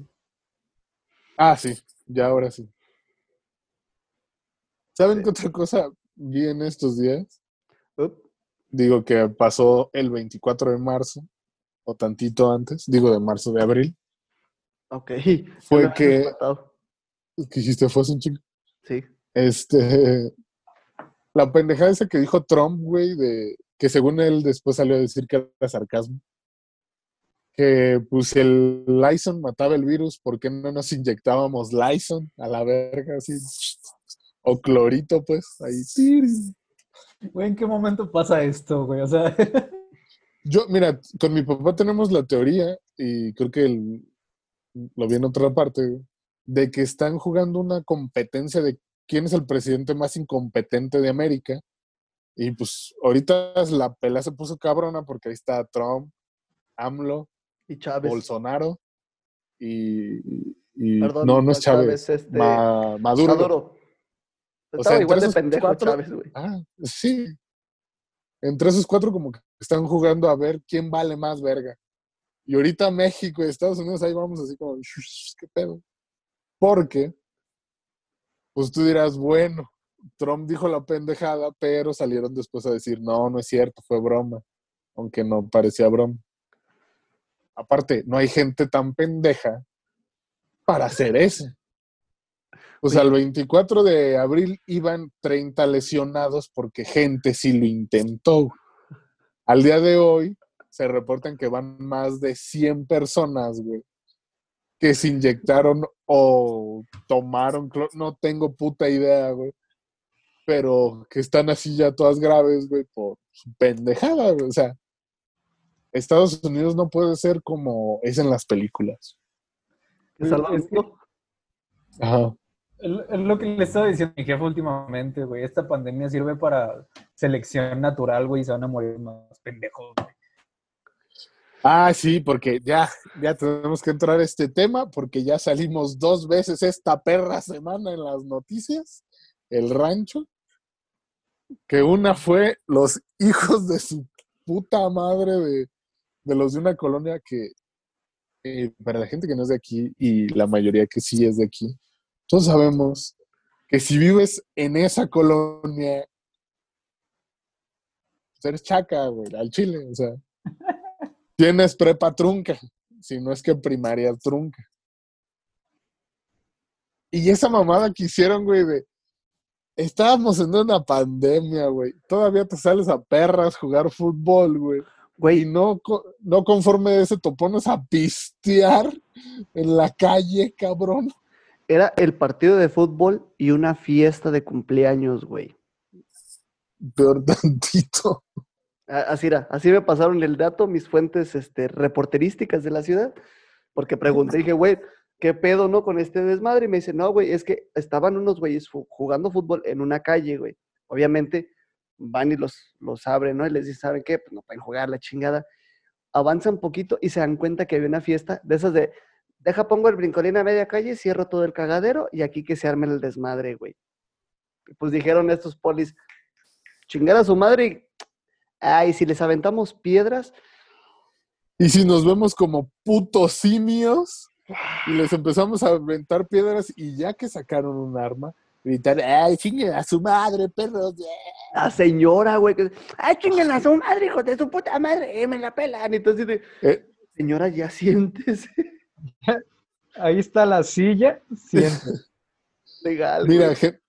Ah, sí, ya ahora sí. ¿Saben qué otra cosa vi en estos días? Digo que pasó el 24 de marzo, o tantito antes, digo de marzo, de abril. Ok. Fue que-. ¿Qué hiciste? ¿Fue un chico? Sí. Este, la pendejada esa que dijo Trump, güey, de que según él después salió a decir que era sarcasmo. Que pues si el Lyson mataba el virus, ¿por qué no nos inyectábamos Lyson a la verga así? O clorito, pues, ahí. Güey, ¿en qué momento pasa esto, güey? O sea, Yo, mira, con mi papá tenemos la teoría, y creo que el- lo vi en otra parte, de que están jugando una competencia de quién es el presidente más incompetente de América. Y pues ahorita la pelea se puso cabrona porque ahí está Trump, AMLO, Y Chávez. Bolsonaro y, y- Perdón, no, no es Chávez, este, Ma- Maduro. Maduro. O Estaba sea, igual de pendejo cuatro- Chávez, güey. Ah, sí. Entre esos cuatro como que están jugando a ver quién vale más verga. Y ahorita México y Estados Unidos ahí vamos así como, ¿qué pedo? Porque, pues tú dirás, bueno, Trump dijo la pendejada, pero salieron después a decir, no, no es cierto, fue broma. Aunque no parecía broma. Aparte, no hay gente tan pendeja para hacer eso. O sea, el 24 de abril iban 30 lesionados porque gente sí lo intentó. Al día de hoy se reportan que van más de 100 personas, güey, que se inyectaron o tomaron, no tengo puta idea, güey, pero que están así ya todas graves, güey, por su pendejada, güey. O sea, Estados Unidos no puede ser como es en las películas. Es. Ajá. Es lo que le estaba diciendo a mi jefe últimamente, güey. Esta pandemia sirve para selección natural, güey, y se van a morir más pendejos, güey. Ah, sí, porque ya, ya tenemos que entrar a este tema, porque ya salimos dos veces esta perra semana en las noticias, el rancho, que una fue los hijos de su puta madre de, de los de una colonia que eh, para la gente que no es de aquí y la mayoría que sí es de aquí, todos sabemos que si vives en esa colonia, pues eres chaca, güey, al chile, o sea, tienes prepa trunca, si no es que primaria trunca. Y esa mamada que hicieron, güey, de estábamos en una pandemia, güey. Todavía te sales a perras jugar fútbol, güey. Y Güey, no, co- no conforme de eso te pones a pistear en la calle, cabrón. Era el partido de fútbol y una fiesta de cumpleaños, güey. Peor tantito. Así era, así me pasaron el dato mis fuentes este, reporterísticas de la ciudad, porque pregunté, dije, güey, ¿qué pedo, no, con este desmadre? Y me dice, no, güey, es que estaban unos güeyes jugando fútbol en una calle, güey. Obviamente van y los, los abren, ¿no? Y les dicen, ¿saben qué? Pues no pueden jugar la chingada. Avanzan poquito y se dan cuenta que había una fiesta de esas de, deja, pongo el brincolín a media calle, cierro todo el cagadero y aquí que se arme el desmadre, güey. Y Pues dijeron estos polis, chingar a su madre y Ay, si les aventamos piedras, Y si nos vemos como putos simios y les empezamos a aventar piedras y ya que sacaron un arma, gritar, ¡ay, chinguen a su madre, perros! la señora, güey, que, ay, chinguen a su madre, hijo de su puta madre, eh, me la pelan. Entonces, Eh, señora, ya siéntese. Ahí está la silla. Siéntate. Legal. Mira, güey.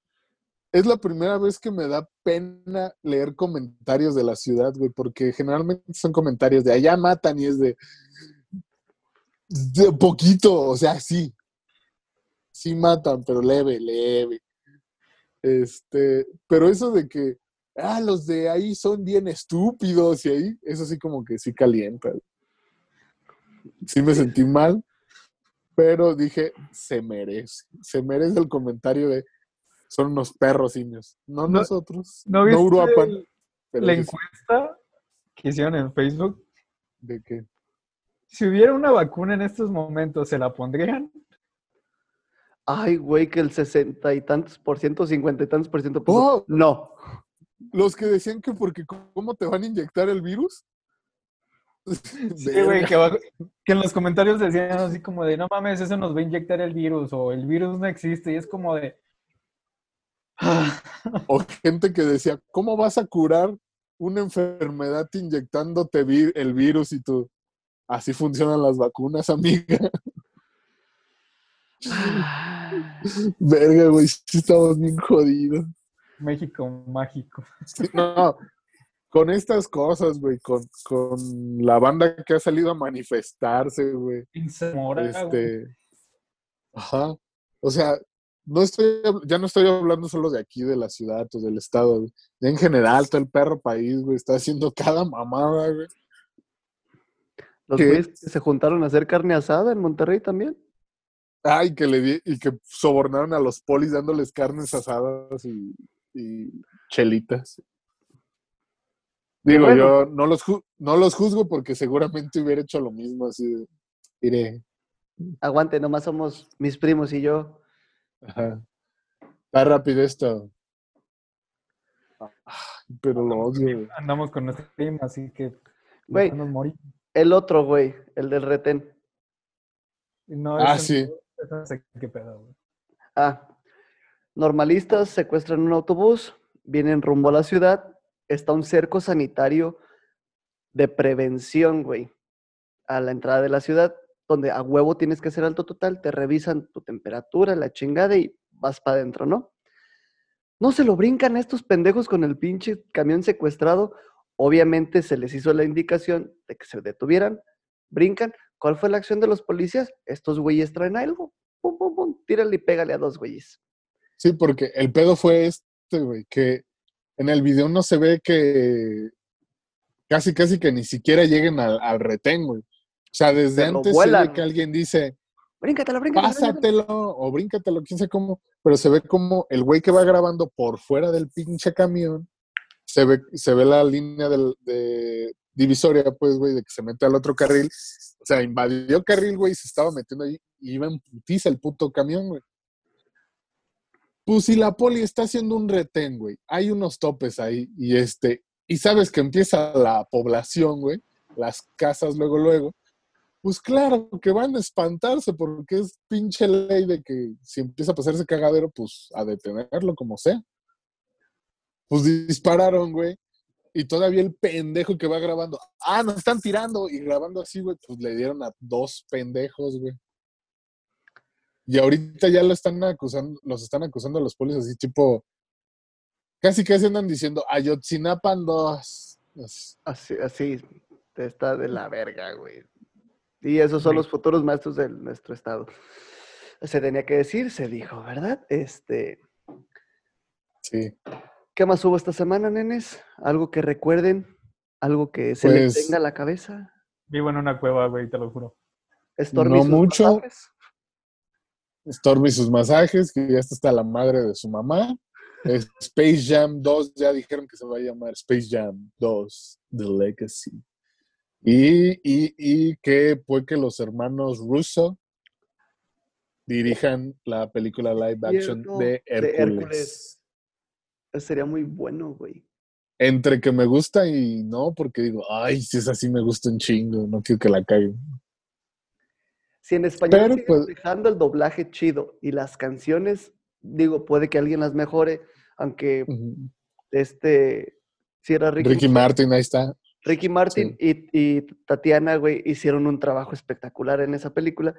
es la primera vez que me da pena leer comentarios de la ciudad, güey, porque generalmente son comentarios de allá matan y es de, de poquito, o sea, sí, sí matan, pero leve, leve. Este, pero eso de que, ah, los de ahí son bien estúpidos y ahí, eso sí como que sí calienta. Sí me sentí mal, pero dije, se merece, se merece el comentario de, son unos perros simios, no, No- nosotros, ¿No no, viste Uruapan, el- pero la sí, encuesta que hicieron en Facebook? de que Si hubiera una vacuna en estos momentos, ¿se la pondrían? Ay, güey, que el sesenta y tantos por ciento, cincuenta y tantos por ciento. puso, ¡Oh! No. los que decían que porque cómo te van a inyectar el virus. Sí, güey, que, abajo- que en los comentarios decían así como de, no mames, eso nos va a inyectar el virus, o el virus no existe, y es como de... "Ah, O gente que decía, ¿cómo vas a curar una enfermedad inyectándote vi- el virus y tú? Así funcionan las vacunas, amiga. Verga, güey, sí estamos bien jodidos. México mágico. Sí, no, con estas cosas, güey, con, con la banda que ha salido a manifestarse, güey. Este, ajá. O sea, no estoy, ya no estoy hablando solo de aquí, de la ciudad o del estado, güey. Ya en general, todo el perro país, güey, está haciendo cada mamada, güey. Los que se juntaron a hacer carne asada en Monterrey también. Ay, que le di, y que sobornaron a los polis dándoles carnes asadas y, y chelitas. Digo, bueno. yo no los, ju- no los juzgo porque seguramente hubiera hecho lo mismo, así de, diré, Aguante, nomás somos mis primos y yo. Ajá. Está rápido esto. Pero lo odio. Andamos con nuestro team, así que Güey. nos morimos. El otro, güey, el del retén. No, Ah, ese- sí. ese no sé qué pedo, güey. Ah, normalistas secuestran un autobús, vienen rumbo a la ciudad, está un cerco sanitario de prevención, güey, a la entrada de la ciudad, donde a huevo tienes que hacer alto total, te revisan tu temperatura, la chingada y vas para adentro, ¿no? No se lo brincan a estos pendejos con el pinche camión secuestrado. Obviamente se les hizo la indicación de que se detuvieran, brincan. ¿Cuál fue la acción de los policías? Estos güeyes traen algo. Pum, pum, pum, tírale y pégale a dos güeyes. Sí, porque el pedo fue este, güey, que en el video no se ve que casi, casi que ni siquiera lleguen al, al retén, güey. O sea, desde Se antes se ve que alguien dice, Bríncatelo, bríncatelo. bríncatelo. pásatelo o bríncatelo, quién sabe cómo, pero se ve como el güey que va grabando por fuera del pinche camión, se ve, se ve la línea del, de divisoria, pues, güey, de que se mete al otro carril. O sea, invadió carril, güey, y se estaba metiendo ahí y iba en putiza el puto camión, güey. Pues si la poli está haciendo un retén, güey, hay unos topes ahí y este, y sabes que empieza la población, güey, las casas luego, luego, Pues claro que van a espantarse porque es pinche ley de que si empieza a pasarse cagadero, pues a detenerlo como sea. Pues dispararon, güey. Y todavía el pendejo que va grabando, ah, nos están tirando y grabando así, güey, pues le dieron a dos pendejos, güey. Y ahorita ya lo están acusando, los están acusando a los policías así, tipo, casi casi andan diciendo, Ayotzinapan dos. Así. Así, así, está de la verga, güey. Y esos son los futuros maestros de nuestro estado. Se tenía que decir, se dijo, ¿verdad? Este, Sí. ¿qué más hubo esta semana, nenes? ¿Algo que recuerden? ¿Algo que se Pues- les tenga a la cabeza? Vivo en una cueva, güey, te lo juro. Stormy No mucho. Masajes. Stormy sus masajes, que ya está hasta la madre de su mamá. Space Jam 2, ya dijeron que se va a llamar Space Jam 2, The Legacy. Y, y, y que fue que los hermanos Russo dirijan la película live action de de Hércules. Hércules. Eso sería muy bueno, güey. Entre que me gusta y no, porque digo, ay, si es así me gusta un chingo, no quiero que la caguen. Si en español Pero, siguen pues- dejando el doblaje chido y las canciones, digo, puede que alguien las mejore, aunque este, si era Ricky, Ricky Martin, ahí está. Ricky Martin y, y Tatiana, güey, hicieron un trabajo espectacular en esa película,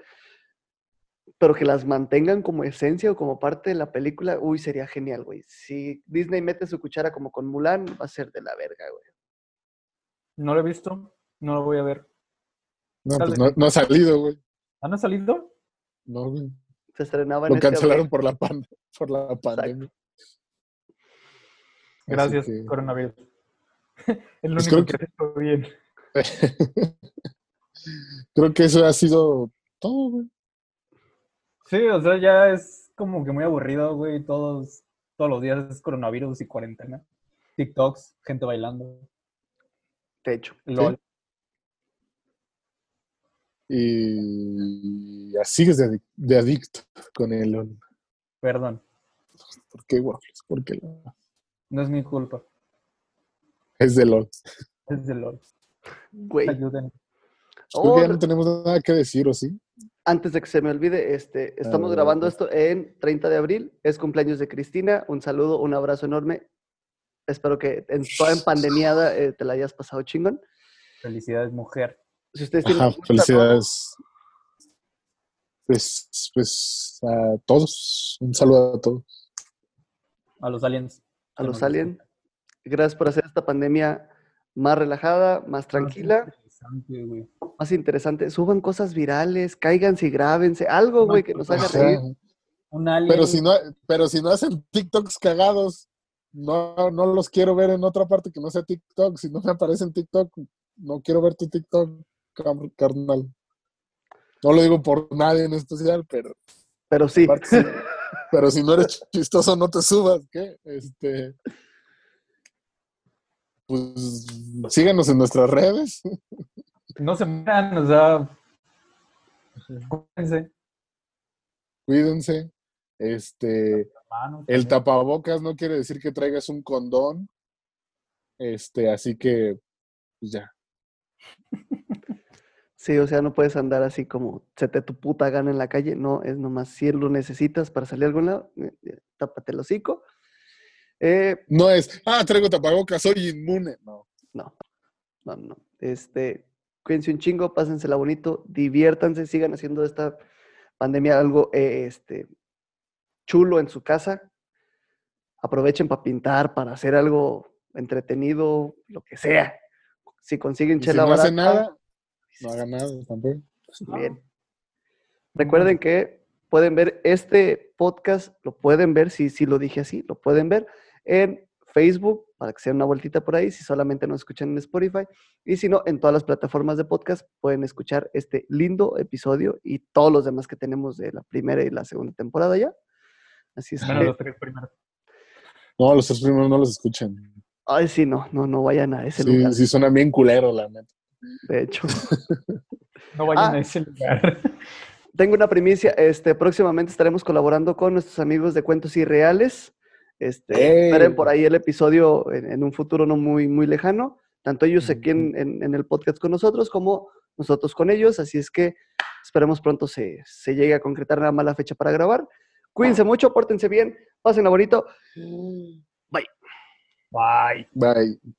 pero que las mantengan como esencia o como parte de la película, uy, sería genial, güey. Si Disney mete su cuchara como con Mulan, va a ser de la verga, güey. No lo he visto, no lo voy a ver. No, pues no, no ha salido, güey. ¿Han ¿Ah, salido? No, güey. Se estrenaba en Lo este cancelaron por la, pan- por la pandemia. Gracias, que- coronavirus. El Pues único creo que ha hecho bien. Creo que eso ha sido todo, güey. Sí, o sea, ya es como que muy aburrido, güey. Todos, todos los días es coronavirus y cuarentena. TikToks, gente bailando. De hecho. LOL. Y así es de, adic- de adicto con el. Perdón, ¿Por qué waffles? ¿Por qué no es mi culpa. Es de LOL. Es de LOL. Güey. Creo que ya Oh, no tenemos nada que decir, ¿o sí? Antes de que se me olvide, este, estamos ver, grabando esto en 30 de abril. Es cumpleaños de Cristina. Un saludo, un abrazo enorme. Espero que en toda en pandemiada eh, te la hayas pasado chingón. Felicidades, mujer. Si ustedes tienen Ajá, felicidades. Pues, pues a todos. Un saludo a todos. A los aliens. a los nos alien. Gracias por hacer esta pandemia más relajada, más tranquila, Interesante, güey. más interesante. Suban cosas virales, cáiganse y grábense. Algo, No, güey, que nos haga reír. Un alien. Pero si no, pero si no hacen TikToks cagados, no, no los quiero ver en otra parte que no sea TikTok. Si no me aparece en TikTok, no quiero ver tu TikTok, carnal. No lo digo por nadie en especial, pero, Pero sí, aparte, sí, pero si no eres chistoso, no te subas. ¿Qué? Este, pues síganos en nuestras redes. No se mueran, o sea. Cuídense. Cuídense. Este, el tapabocas no quiere decir que traigas un condón. Este, así que, pues ya. sí, o sea, no puedes andar así como se te tu puta gana en la calle. No, es nomás si lo necesitas para salir a algún lado, eh, eh, tápate el hocico. Eh, No es, ah, traigo tapabocas, soy inmune. No. No, no, no. Este, cuídense un chingo, pásensela bonito, diviértanse, sigan haciendo esta pandemia algo eh, este, chulo en su casa. Aprovechen para pintar, para hacer algo entretenido, lo que sea. Si consiguen Y si chela no barata, nada, no hagan nada tampoco. bien. Recuerden que pueden ver este podcast, lo pueden ver, si, si lo dije así, lo pueden ver en Facebook, para que se den una vueltita por ahí, si solamente nos escuchan en Spotify, y si no, en todas las plataformas de podcast pueden escuchar este lindo episodio y todos los demás que tenemos de la primera y la segunda temporada ya. Así es Menos que, los tres primeros. No, los tres primeros no los escuchan. ay, sí, no, no, no vayan a ese Sí, lugar, sí suena bien culero, la neta. De hecho. No vayan Ah. a ese lugar. Tengo una primicia, este, próximamente estaremos colaborando con nuestros amigos de Cuentos Irreales. Este, esperen por ahí el episodio en, en un futuro no muy, muy lejano. Tanto ellos aquí en, en- en el podcast con nosotros como nosotros con ellos, así es que esperemos pronto se, se llegue a concretar nada más la fecha para grabar. Cuídense mucho, pórtense bien, pasen bonito. Bye. Bye. Bye.